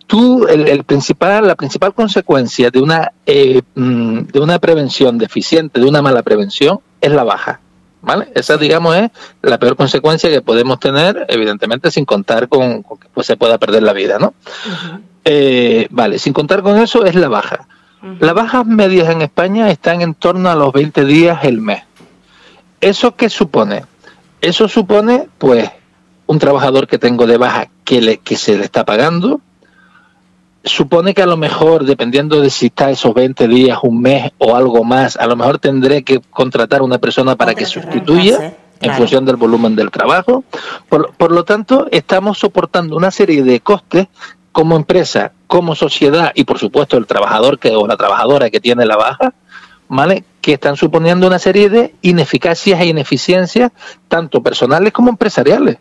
Tú, el, principal, la principal consecuencia de una, eh, mm, de una prevención deficiente, de una mala prevención, es la baja. ¿Vale? Esa, digamos, es la peor consecuencia que podemos tener, evidentemente, sin contar con, que pues, se pueda perder la vida, ¿no? Eh, vale, sin contar con eso es la baja. Las bajas medias en España están en torno a los 20 días el mes. ¿Eso qué supone? Eso supone, pues, un trabajador que tengo de baja que, le, que se le está pagando, supone que a lo mejor, dependiendo de si está esos 20 días, un mes o algo más, a lo mejor tendré que contratar a una persona para que sustituya en función del volumen del trabajo. Por, por, lo tanto, estamos soportando una serie de costes como empresa, como sociedad y por supuesto el trabajador que, o la trabajadora que tiene la baja, ¿vale? Que están suponiendo una serie de ineficacias e ineficiencias, tanto personales como empresariales.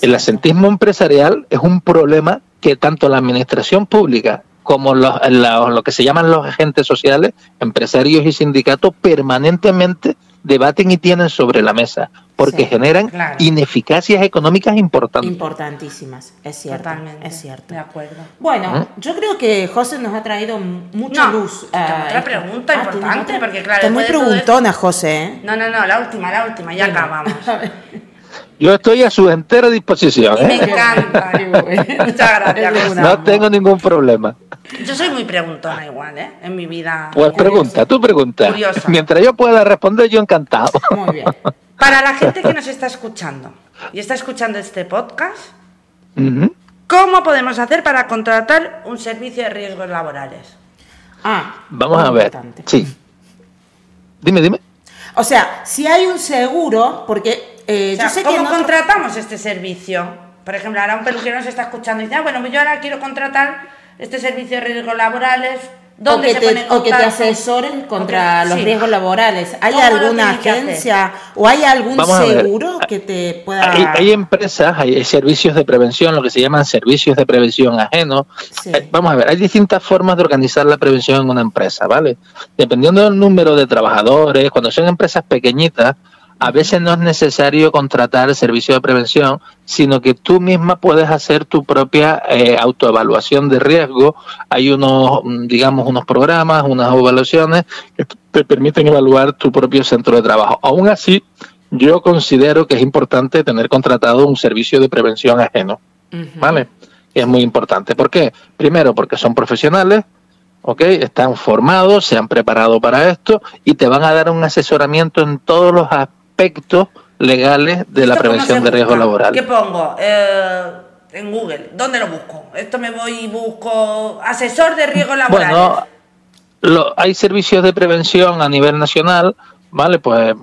El asentismo empresarial es un problema que tanto la administración pública como los, lo que se llaman los agentes sociales, empresarios y sindicatos, permanentemente debaten y tienen sobre la mesa, porque generan ineficacias económicas importantes. Importantísimas, es cierto. Es cierto. De acuerdo. Bueno, yo creo que José nos ha traído mucha luz. otra pregunta ah, importante, porque claro. Está muy preguntona, José. ¿eh? No, no, no, la última, la última, ya acabamos. Yo estoy a su entera disposición. me ¿eh? encanta. Muchas gracias. No tengo ningún problema. Yo soy muy preguntona igual, ¿eh? En mi vida. Pues pregunta, tú pregunta. Mientras yo pueda responder, yo encantado. Muy bien. Para la gente que nos está escuchando y está escuchando este podcast, ¿cómo podemos hacer para contratar un servicio de riesgos laborales? Ah, vamos a ver. Sí. Dime, dime. O sea, si hay un seguro, porque eh, yo sé ¿cómo contratamos este servicio? Por ejemplo, ahora un peluquero nos está escuchando y dice, ah, bueno, pues yo ahora quiero contratar este servicio de riesgos laborales. ¿Dónde o, que te, o que te asesoren contra los riesgos laborales. ¿Hay alguna agencia o hay algún seguro que te pueda...? Hay, empresas, hay servicios de prevención, lo que se llaman servicios de prevención ajenos. Vamos a ver, hay distintas formas de organizar la prevención en una empresa, ¿vale? Dependiendo del número de trabajadores, cuando son empresas pequeñitas, a veces no es necesario contratar el servicio de prevención, sino que tú misma puedes hacer tu propia eh, autoevaluación de riesgo. Hay unos, mm, digamos, unos programas, unas evaluaciones que te permiten evaluar tu propio centro de trabajo. Aún así, yo considero que es importante tener contratado un servicio de prevención ajeno, ¿vale? Es muy importante. ¿Por qué? Primero, porque son profesionales, ¿ok? Están formados, se han preparado para esto y te van a dar un asesoramiento en todos los aspectos aspectos legales de la prevención de riesgo laboral. ¿Qué pongo? Eh, en Google, ¿dónde lo busco? Esto me voy y busco asesor de riesgo laboral. Bueno, hay servicios de prevención a nivel nacional, ¿vale? Pues,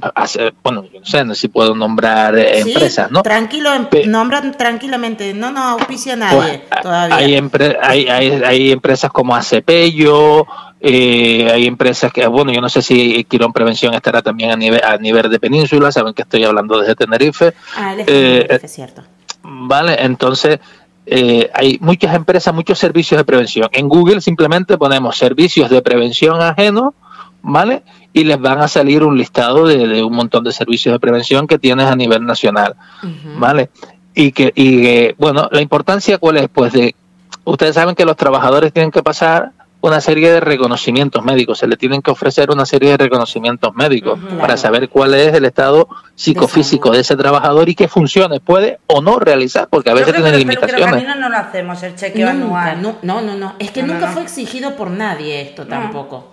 bueno, yo no sé si puedo nombrar eh, empresas, ¿no? Tranquilo, em, nombran tranquilamente, no no auspicia nadie pues, todavía. Hay, hay, hay, empresas como ACPELLO, eh, hay empresas que, bueno, yo no sé si Quirón Prevención estará también a nivel, a nivel de península, saben que estoy hablando desde Tenerife. Ah, es Tenerife, eh, cierto. Vale, entonces eh, hay muchas empresas, muchos servicios de prevención. En Google simplemente ponemos servicios de prevención ajeno, ¿vale? Y les van a salir un listado de, un montón de servicios de prevención que tienes a nivel nacional, ¿vale? Y que, y bueno, la importancia cuál es, pues de, ustedes saben que los trabajadores tienen que pasar una serie de reconocimientos médicos, se le tienen que ofrecer una serie de reconocimientos médicos para saber cuál es el estado psicofísico de, ese trabajador y qué funciones puede o no realizar, porque a veces tiene limitaciones. no lo hacemos, el chequeo anual. No, no, no, es que nunca fue exigido por nadie esto tampoco.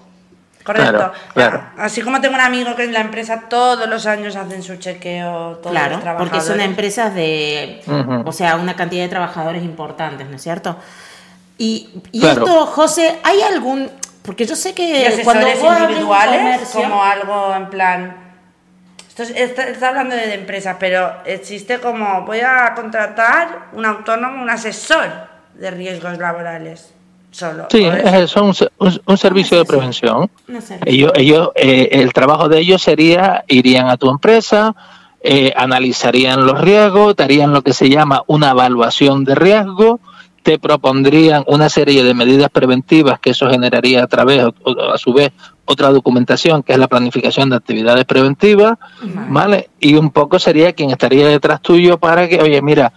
Correcto. Claro, claro. Así como tengo un amigo que en la empresa todos los años hacen su chequeo, todos Claro, los porque son trabajadores. empresas de, o sea, una cantidad de trabajadores importantes, ¿no es cierto? Y, y Claro. esto, José, ¿hay algún...? Porque yo sé que cuando vos individuales, comercio- como algo en plan. Esto es- está, está hablando de, de empresas, pero existe como voy a contratar un autónomo, un asesor de riesgos laborales. Solo. Sí, ¿O es- un, se- un- un servicio de prevención. No sé. Ellos, ellos, eh, el trabajo de ellos sería, irían a tu empresa, eh, analizarían los riesgos, te harían lo que se llama una evaluación de riesgo, te propondrían una serie de medidas preventivas que eso generaría a través, a su vez, otra documentación que es la planificación de actividades preventivas, ¿vale? Y un poco sería quien estaría detrás tuyo para que, oye, mira,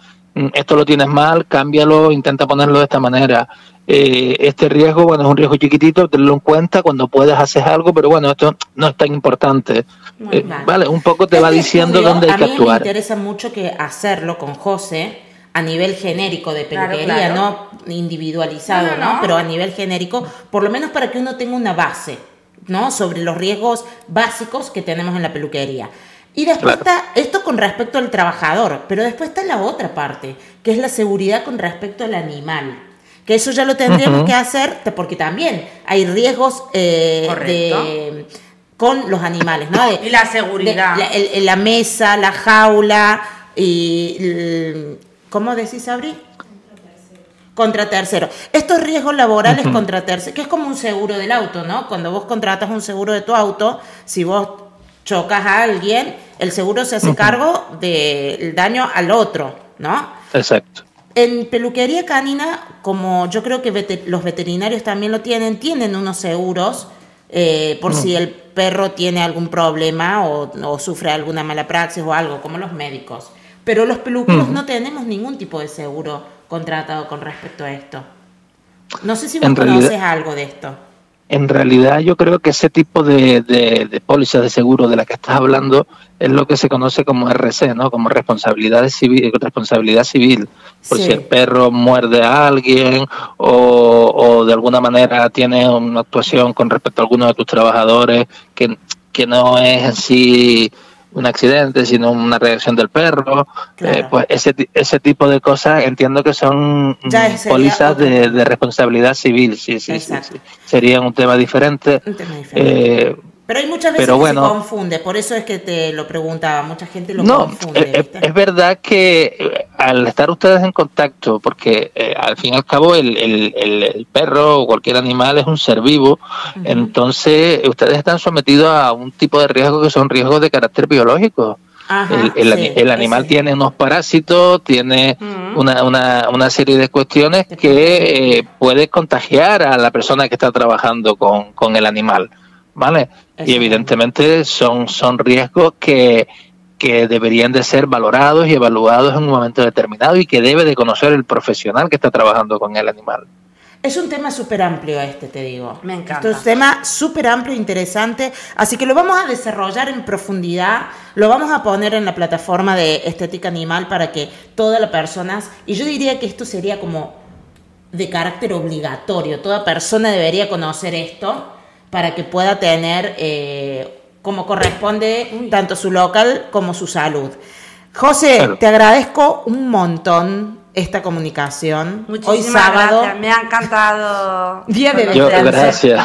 esto lo tienes mal, cámbialo, intenta ponerlo de esta manera. Eh, este riesgo, bueno, es un riesgo chiquitito, tenlo en cuenta cuando puedas hacer algo, pero bueno, esto no es tan importante. Muy Eh, mal. vale, un poco te va diciendo estudio, dónde hay que A mí me actuar. interesa mucho que hacerlo con José a nivel genérico de Claro, peluquería, claro. no individualizado, No, no, no, no. Pero a nivel genérico, por lo menos para que uno tenga una base, ¿no? Sobre los riesgos básicos que tenemos en la peluquería. Y después Claro. está esto con respecto al trabajador, pero después está la otra parte, que es la seguridad con respecto al animal. Que eso ya lo tendríamos que hacer, porque también hay riesgos eh, de, con los animales, ¿no? De- Y la seguridad. de- la, el- el- la mesa, la jaula y... el- ¿Cómo decís, Abri? Contra tercero. Estos riesgos laborales contra tercero, que es como un seguro del auto, ¿no? Cuando vos contratas un seguro de tu auto, si vos chocas a alguien, el seguro se hace cargo del daño al otro, ¿no? Exacto. En peluquería canina, como yo creo que los veterinarios también lo tienen, tienen unos seguros eh, por si el perro tiene algún problema o, o sufre alguna mala praxis o algo, como los médicos. Pero los peluqueros no tenemos ningún tipo de seguro contratado con respecto a esto. No sé si vos En realidad- conoces algo de esto. En realidad yo creo que ese tipo de, de, de pólizas de seguro de la que estás hablando es lo que se conoce como RC, ¿no? Como responsabilidad civil, responsabilidad civil. Por Sí. si el perro muerde a alguien o, o de alguna manera tiene una actuación con respecto a alguno de tus trabajadores que, que no es en sí un accidente, sino una reacción del perro, Claro. eh, pues ese, ese tipo de cosas entiendo que son mm, pólizas de, de responsabilidad civil, sí, sí, sí, sí. Sería un tema diferente. Un tema diferente. Eh, Pero hay muchas veces pero que se confunde, por eso es que te lo preguntaba, mucha gente lo no, confunde. eh, eh, es verdad que eh, al estar ustedes en contacto, porque eh, al fin y al cabo el, el- el- el perro o cualquier animal es un ser vivo, entonces ustedes están sometidos a un tipo de riesgo que son riesgos de carácter biológico. Ajá, el, el ani- sí, el animal tiene unos parásitos, tiene Ujú. una, una, una serie de cuestiones que eh, puede contagiar a la persona que está trabajando con, con el animal, ¿vale? Y evidentemente son, son riesgos que, que deberían de ser valorados y evaluados en un momento determinado y que debe de conocer el profesional que está trabajando con el animal. Es un tema súper amplio este, te digo. Me encanta. Esto es un tema súper amplio e interesante, así que lo vamos a desarrollar en profundidad, lo vamos a poner en la plataforma de Estética Animal para que todas las personas, y yo diría que esto sería como de carácter obligatorio, toda persona debería conocer esto para que pueda tener eh, como corresponde tanto su local como su salud. José, Claro. te agradezco un montón esta comunicación. Hoy sábado. gracias, me ha encantado. Día de Yo, Gracias.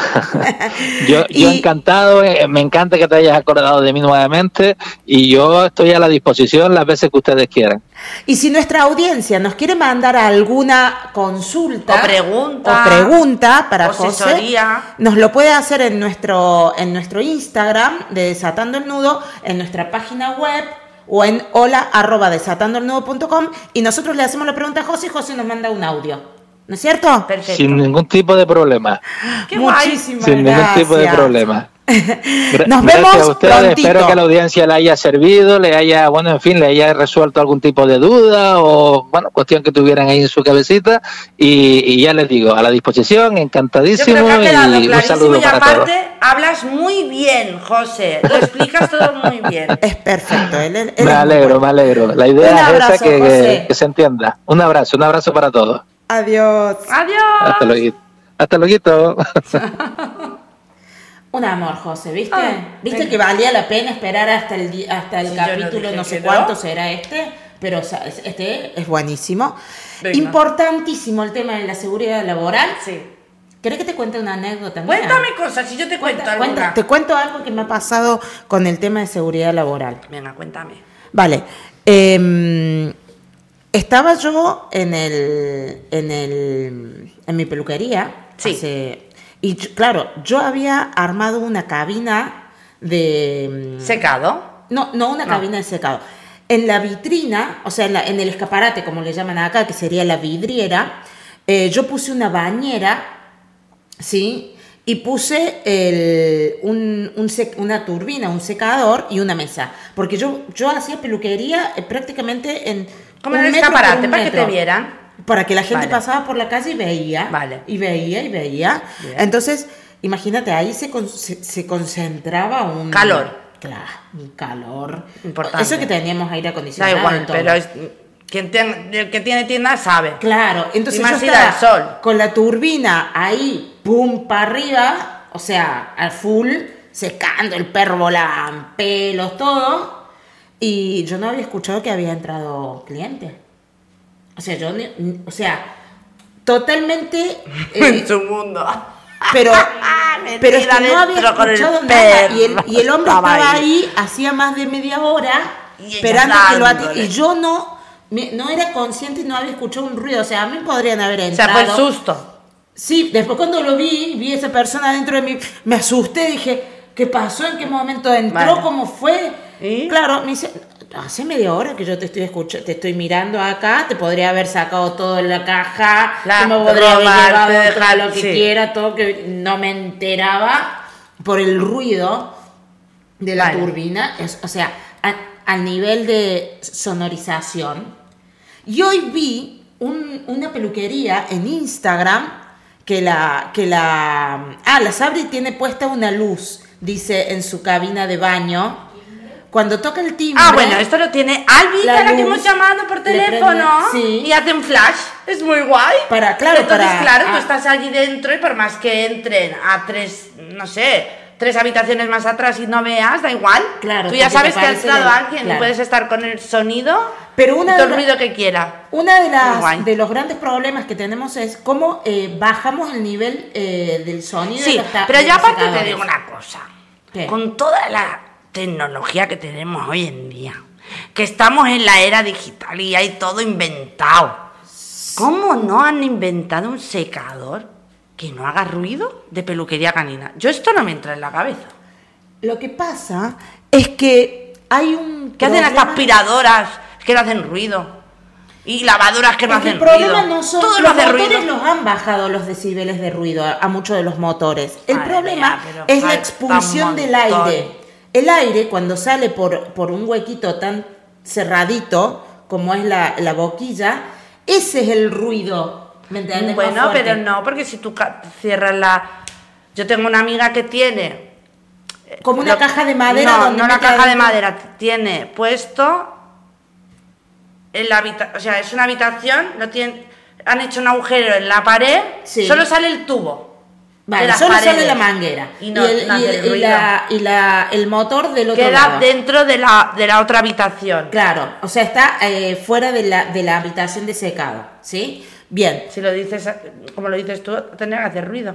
yo, yo Y- encantado, eh, me encanta que te hayas acordado de mí nuevamente y yo estoy a la disposición las veces que ustedes quieran. Y si nuestra audiencia nos quiere mandar alguna consulta O pregunta. o pregunta para O José, asesoría. nos lo puede hacer en nuestro, en nuestro Instagram de Desatando el Nudo, en nuestra página web o en hola arroba desatandoelnudo.com y nosotros le hacemos la pregunta a José y José nos manda un audio. ¿No es cierto? Perfecto. Sin ningún tipo de problema. Qué. Muchísimas Sin ningún tipo de problema. Nos Gracias vemos a ustedes. prontito. Espero que la audiencia le haya servido, le haya, bueno, en fin, le haya resuelto algún tipo de duda o, bueno, cuestión que tuvieran ahí en su cabecita. Y, y ya les digo, a la disposición, Yo encantadísimo creo que ha y un saludo y para todos. aparte hablas muy bien, José. Lo explicas todo muy bien. Es perfecto. él- él es Me alegro, bueno. me alegro. La Un idea es abrazo, esa que, José. que se entienda. Un abrazo, un abrazo para todos. Adiós. Adiós. Hasta luego. Hasta luego. Un amor, José, ¿viste? Ah, ¿Viste que valía la pena esperar hasta el, di- hasta el Sí, yo no capítulo, no, sé no. cuánto será este? Pero o sea, es- este es buenísimo. Venga. Importantísimo el tema de la seguridad laboral. Sí. ¿Querés que te cuente una anécdota? Cuéntame cosas, si yo te cuento Cuenta- cuenta- te cuento algo que me ha pasado con el tema de seguridad laboral. Venga, cuéntame. Vale. em, estaba yo en el, en el, en mi peluquería. Sí. hace- y claro, yo había armado una cabina de, mm, ¿Secado? no, no una No. cabina de secado. En la vitrina, o sea, en, la- en el escaparate, como le llaman acá, que sería la vidriera, eh, yo puse una bañera, ¿sí? Y puse el- un- un sec- una turbina, un secador y una mesa. Porque yo, yo hacía peluquería eh, prácticamente en. Como en el escaparate, para que te vieran. Para que la gente Vale. pasaba por la calle y veía. Vale. Y veía y veía. Bien. Entonces, imagínate, ahí se, con- se, se concentraba un. Calor. Claro, un calor. Importante. Eso que teníamos aire Da acondicionado. y igual, pero es, quien ten- el que tiene tienda sabe. Claro, entonces Y más yo si estaba da el sol. con la turbina ahí, pum, para arriba, o sea, al full, secando, el perro volaban pelos, todo. Y yo no había escuchado que había entrado cliente. O sea, yo, o sea, totalmente... eh, en su mundo. pero, pero es que no había escuchado nada. Y el, perro. y el hombre Estaba estaba ahí. ahí hacía más de media hora Y esperando que lo. Y yo no, no era consciente y no había escuchado un ruido. O sea, a mí podrían haber O sea, entrado. fue el susto. Sí, después cuando lo vi, vi esa persona dentro de mí, me asusté, dije, ¿qué pasó? ¿En qué momento entró? Vale. ¿Cómo fue? ¿Y? Claro, me dice, hace media hora que yo te estoy escuchando, te estoy mirando acá, te podría haber sacado todo de la caja, La me podría haber llevado todo lo que sí. quiera, todo que no me enteraba por el ruido de la Vale. turbina, es- o sea, al nivel de sonorización. Y hoy vi un- una peluquería en Instagram que la, que la... Ah, la Sabri tiene puesta una luz, dice en su cabina de baño. Cuando toca el timbre... Ah, bueno, esto lo tiene Albi, La la que hemos llamado por teléfono. sí. Y hace un flash. Es muy guay. Para- claro, Entonces, para- claro, tú ah. estás allí dentro y por más que entren a tres, no sé, tres habitaciones más atrás y no veas, da igual. Claro, Tú ya sabes que ha entrado de- alguien claro. y puedes estar con el sonido Pero una todo el ruido que quiera. Una de, las, de los grandes problemas que tenemos es cómo eh, bajamos el nivel eh, del sonido. de Sí, los pero yo aparte te digo una cosa. ¿Qué? Con toda la tecnología que tenemos hoy en día, que estamos en la era digital y hay todo inventado, ¿cómo no han inventado un secador que no haga ruido de peluquería canina? Yo esto no me entra en la cabeza. Lo que pasa es que hay un. ¿Qué hacen hasta aspiradoras que no hacen ruido? Y lavadoras que no hacen el problema ruido. no son Todo lo los hace motores ruido. los han bajado los decibeles de ruido a, a muchos de los motores. El Madre problema mía, es la expulsión del aire. El aire cuando sale por, por un huequito tan cerradito como es la, la boquilla, ese es el ruido. ¿Me entiendes? Bueno, pero no, porque si tú cierras la... Yo tengo una amiga que tiene Como una Lo- caja de madera No, donde no una caja de madera. Tiene puesto en la habitación. O sea, es una habitación, lo tienen, han hecho un agujero en la pared, Sí. solo sale el tubo. De Vale, las solo sale la manguera. Y no, el, no hace y el- el y la- y la- el motor del otro Queda lado. dentro de la, de la otra habitación. Claro, o sea, está eh, fuera de la, de la habitación de secado, ¿sí? Bien. Si lo dices, como lo dices tú, tendría que hacer ruido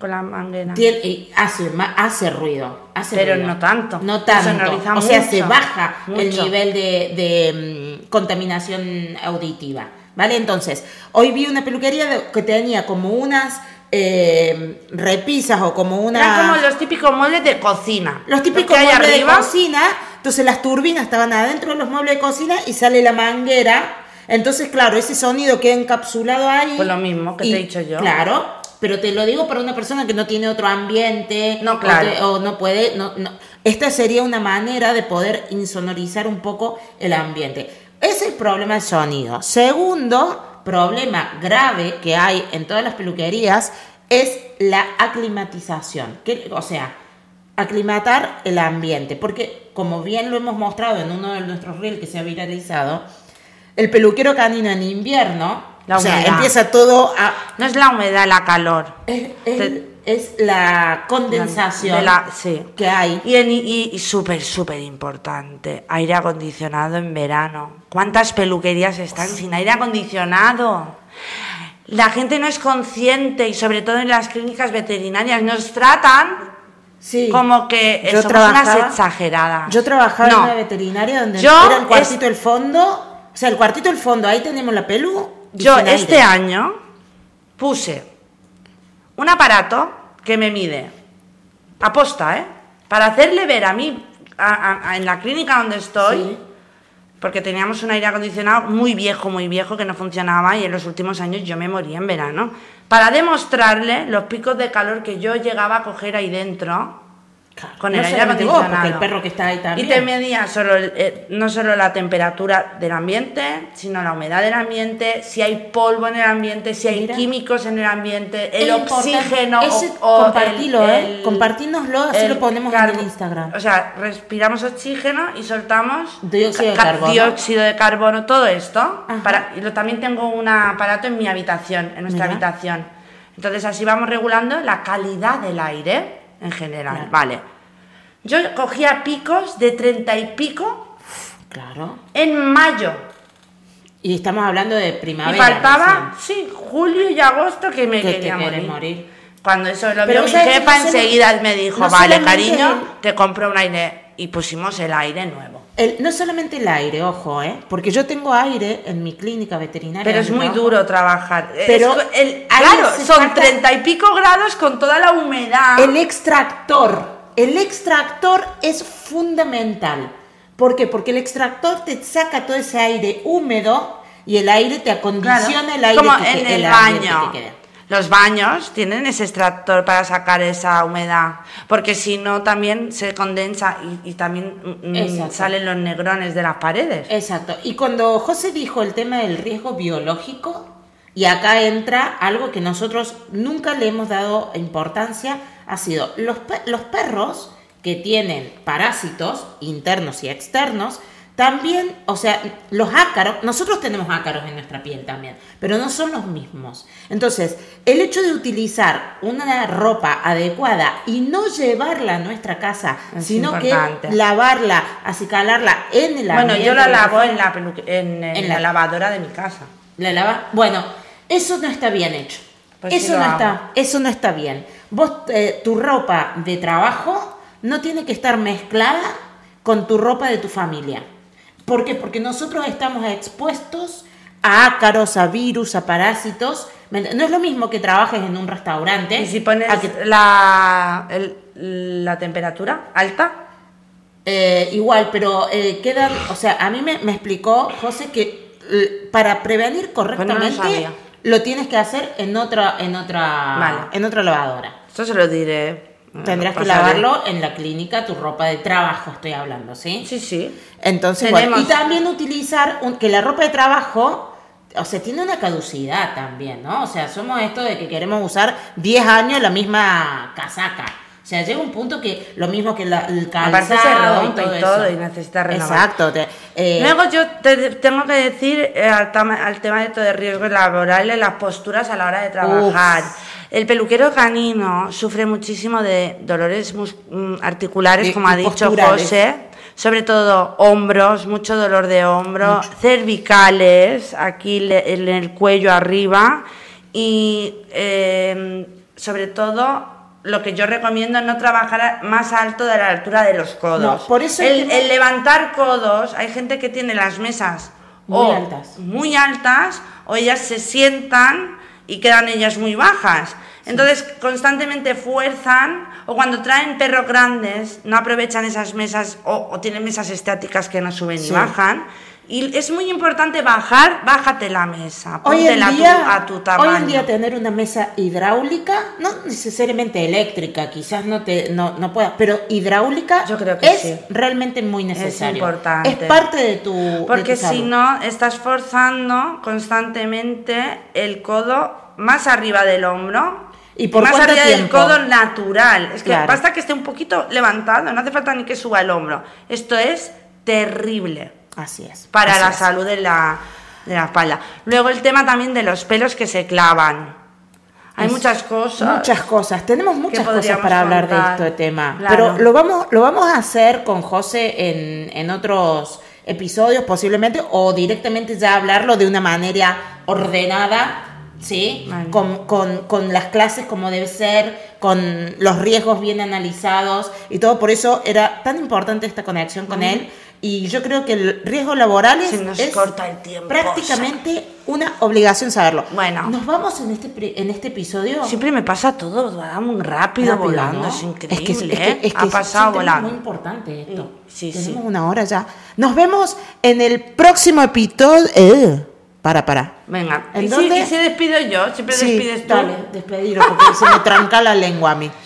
con la manguera. Tiene- y hace, hace ruido, hace Pero ruido. no tanto. No tanto. O sea, se mucho, baja el nivel de, de, mm, contaminación auditiva. ¿Vale? Entonces, hoy vi una peluquería que tenía como unas eh, repisas o como una... Eran como los típicos muebles de cocina. Los típicos muebles de cocina, entonces las turbinas estaban adentro de los muebles de cocina y sale la manguera. Entonces, claro, ese sonido queda encapsulado ahí. Pues lo mismo que te he dicho yo. Claro, pero te lo digo para una persona que no tiene otro ambiente. No, o claro. que- O, no puede. No, no. Esta sería una manera de poder insonorizar un poco el ambiente. Ese es el problema del sonido. Segundo problema grave que hay en todas las peluquerías es la aclimatización. Que, o sea, aclimatar el ambiente. Porque, como bien lo hemos mostrado en uno de nuestros reels que se ha viralizado, el peluquero canino en invierno, La o sea, empieza todo a... No es la humedad, la calor. Es, es- Te- es la condensación De la- sí. que hay. Y, y, y súper, súper importante, aire acondicionado en verano. ¿Cuántas peluquerías están sin aire acondicionado? La gente no es consciente y sobre todo en las clínicas veterinarias nos tratan Sí. como que Yo somos trabajaba- unas exageradas. Yo trabajaba No. en una veterinaria donde Yo era el cuartito es- del fondo. O sea, el cuartito del fondo, ahí tenemos la pelu. Yo este año puse un aparato que me mide, aposta, ¿eh? Para hacerle ver a mí, a- a- a- en la clínica donde estoy, Sí. porque teníamos un aire acondicionado muy viejo, muy viejo, que no funcionaba y en los últimos años yo me moría en verano, para demostrarle los picos de calor que yo llegaba a coger ahí dentro. Claro, Con no el aire vos, acondicionado. porque el perro que está ahí también. Y te medía solo eh, no solo la temperatura del ambiente, sino la humedad del ambiente, si hay polvo en el ambiente, si hay Mira. químicos en el ambiente, el oxígeno. Ese o, o compartilo, el- ¿eh? Compartínoslo, así lo ponemos en el Instagram. O sea, respiramos oxígeno y soltamos Dióxido de ca- carbono. dióxido de carbono, todo esto. Para, y lo, también tengo un aparato en mi habitación, en nuestra Mira. habitación. Entonces así vamos regulando la calidad del aire en general. Claro. Vale. Yo cogía picos de treinta y pico Claro. en mayo. Y estamos hablando de Y primavera. faltaba, sí, julio y agosto que me Que quería morir. morir. Cuando eso lo Pero vio mi jefa, no enseguida me dijo, no vale, cariño, el- te compro un aire. Y pusimos el aire nuevo. El- no solamente el aire, ojo, ¿eh? Porque yo tengo aire en mi clínica veterinaria. Pero es muy trabajo. duro trabajar. Pero Es el- claro, son treinta y pico grados con toda la humedad. El extractor. El extractor es fundamental. ¿Por qué? Porque el extractor te saca todo ese aire húmedo y el aire te Claro, acondiciona el aire como que en el baño. que queda. Los baños tienen ese extractor para sacar esa humedad, porque si no también se condensa y, y también mm, Exacto. salen los negrones de las paredes. Exacto. Y cuando José dijo el tema del riesgo biológico, y acá entra algo que nosotros nunca le hemos dado importancia, ha sido los, pe- los perros que tienen parásitos internos y externos, también, o sea, los ácaros, nosotros tenemos ácaros en nuestra piel también, pero no son los mismos. Entonces, el hecho de utilizar una ropa adecuada y no llevarla a nuestra casa, Es sino importante. que lavarla, acicalarla en el Bueno, yo la lavo en la, en, en En la la- lavadora de mi casa. la lava. Bueno, eso no está bien hecho. Pues eso no hago. está, eso no está bien. Vos eh, tu ropa de trabajo no tiene que estar mezclada con tu ropa de tu familia. ¿Por qué? Porque nosotros estamos expuestos a ácaros, a virus, a parásitos. ¿Me ent- No es lo mismo que trabajes en un restaurante. Y si pones a que- la, el- la temperatura alta, Eh, igual, pero eh, quedan, o sea, a mí me, me explicó José que para prevenir correctamente lo tienes que hacer en otra, en otra, Vale. en otra lavadora. esto se lo diré. Tendrás que lavarlo en la clínica, tu ropa de trabajo, estoy hablando, ¿sí? Sí, sí. Entonces, Tenemos- bueno, y también utilizar un- que la ropa de trabajo, o sea, tiene una caducidad también, ¿no? O sea, somos esto de que queremos usar 10 años la misma casaca. O sea, llega un punto que lo mismo que la- el calzado se rompe todo y todo eso. y necesita renovar. Exacto. te- eh, Luego yo te tengo que decir eh, al, tema de todo de riesgos laborales, las posturas a la hora de trabajar. El peluquero canino sufre muchísimo de dolores mm, articulares, como ha dicho. José, sobre todo hombros, mucho dolor de hombro, cervicales, aquí le- en el cuello arriba y eh, sobre todo lo que yo recomiendo es no trabajar más alto de la altura de los codos. No, por eso el levantar codos, hay gente que tiene las mesas Muy o altas. muy altas o ellas se sientan y quedan ellas muy bajas. Entonces constantemente fuerzan o cuando traen perros grandes no aprovechan esas mesas o, o tienen mesas estáticas que no suben Sí. ni bajan. Y es muy importante bajar, bájate la mesa, póntela a tu- día, a tu tamaño. hoy en día tener una mesa hidráulica, no necesariamente eléctrica, quizás no te no, no puedas, pero hidráulica Yo creo que es sí. realmente muy necesario. importante. Es parte de tu de Porque tu si no, estás forzando constantemente el codo más arriba del hombro. ¿Y por más arriba del tiempo? codo natural. Es que Claro. basta que esté un poquito levantado, no hace falta ni que suba el hombro. Esto es terrible Así es. para así la es. salud de la, de la espalda. Luego el tema también de los pelos que se clavan. Hay Es muchas cosas. Muchas cosas. Tenemos muchas cosas para hablar de contar. este tema. Claro. Pero lo vamos, lo vamos a hacer con José en, en otros episodios posiblemente o directamente ya hablarlo de una manera ordenada. ¿Sí? Vale. Con, con- con las clases como debe ser, con los riesgos bien analizados y todo. Por eso era tan importante esta conexión con él. Y yo creo que el riesgo laboral es, Se nos es corta el tiempo, prácticamente una obligación saberlo. Bueno. Nos vamos en este, en este episodio. Siempre me pasa todo, va muy rápido, Rápido, volando, ¿no? es increíble. Es que, es que- ¿eh? es que ha pasado volando. muy importante esto. Mm, sí, Tenemos sí. una hora ya. Nos vemos en el próximo episodio. Eh, para, para. Venga, ¿En ¿y si, dónde? y si despido yo? ¿Siempre Sí, despides tú? dale, despedilo porque se me tranca la lengua a mí.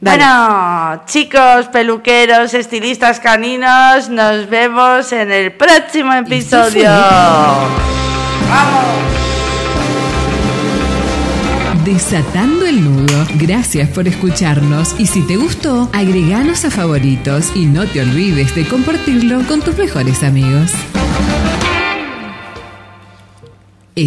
Dale. Bueno, chicos, peluqueros, estilistas caninos, nos vemos en el próximo episodio. ¡Vamos! Desatando el nudo. Gracias por escucharnos y si te gustó, agreganos a favoritos y no te olvides de compartirlo con tus mejores amigos.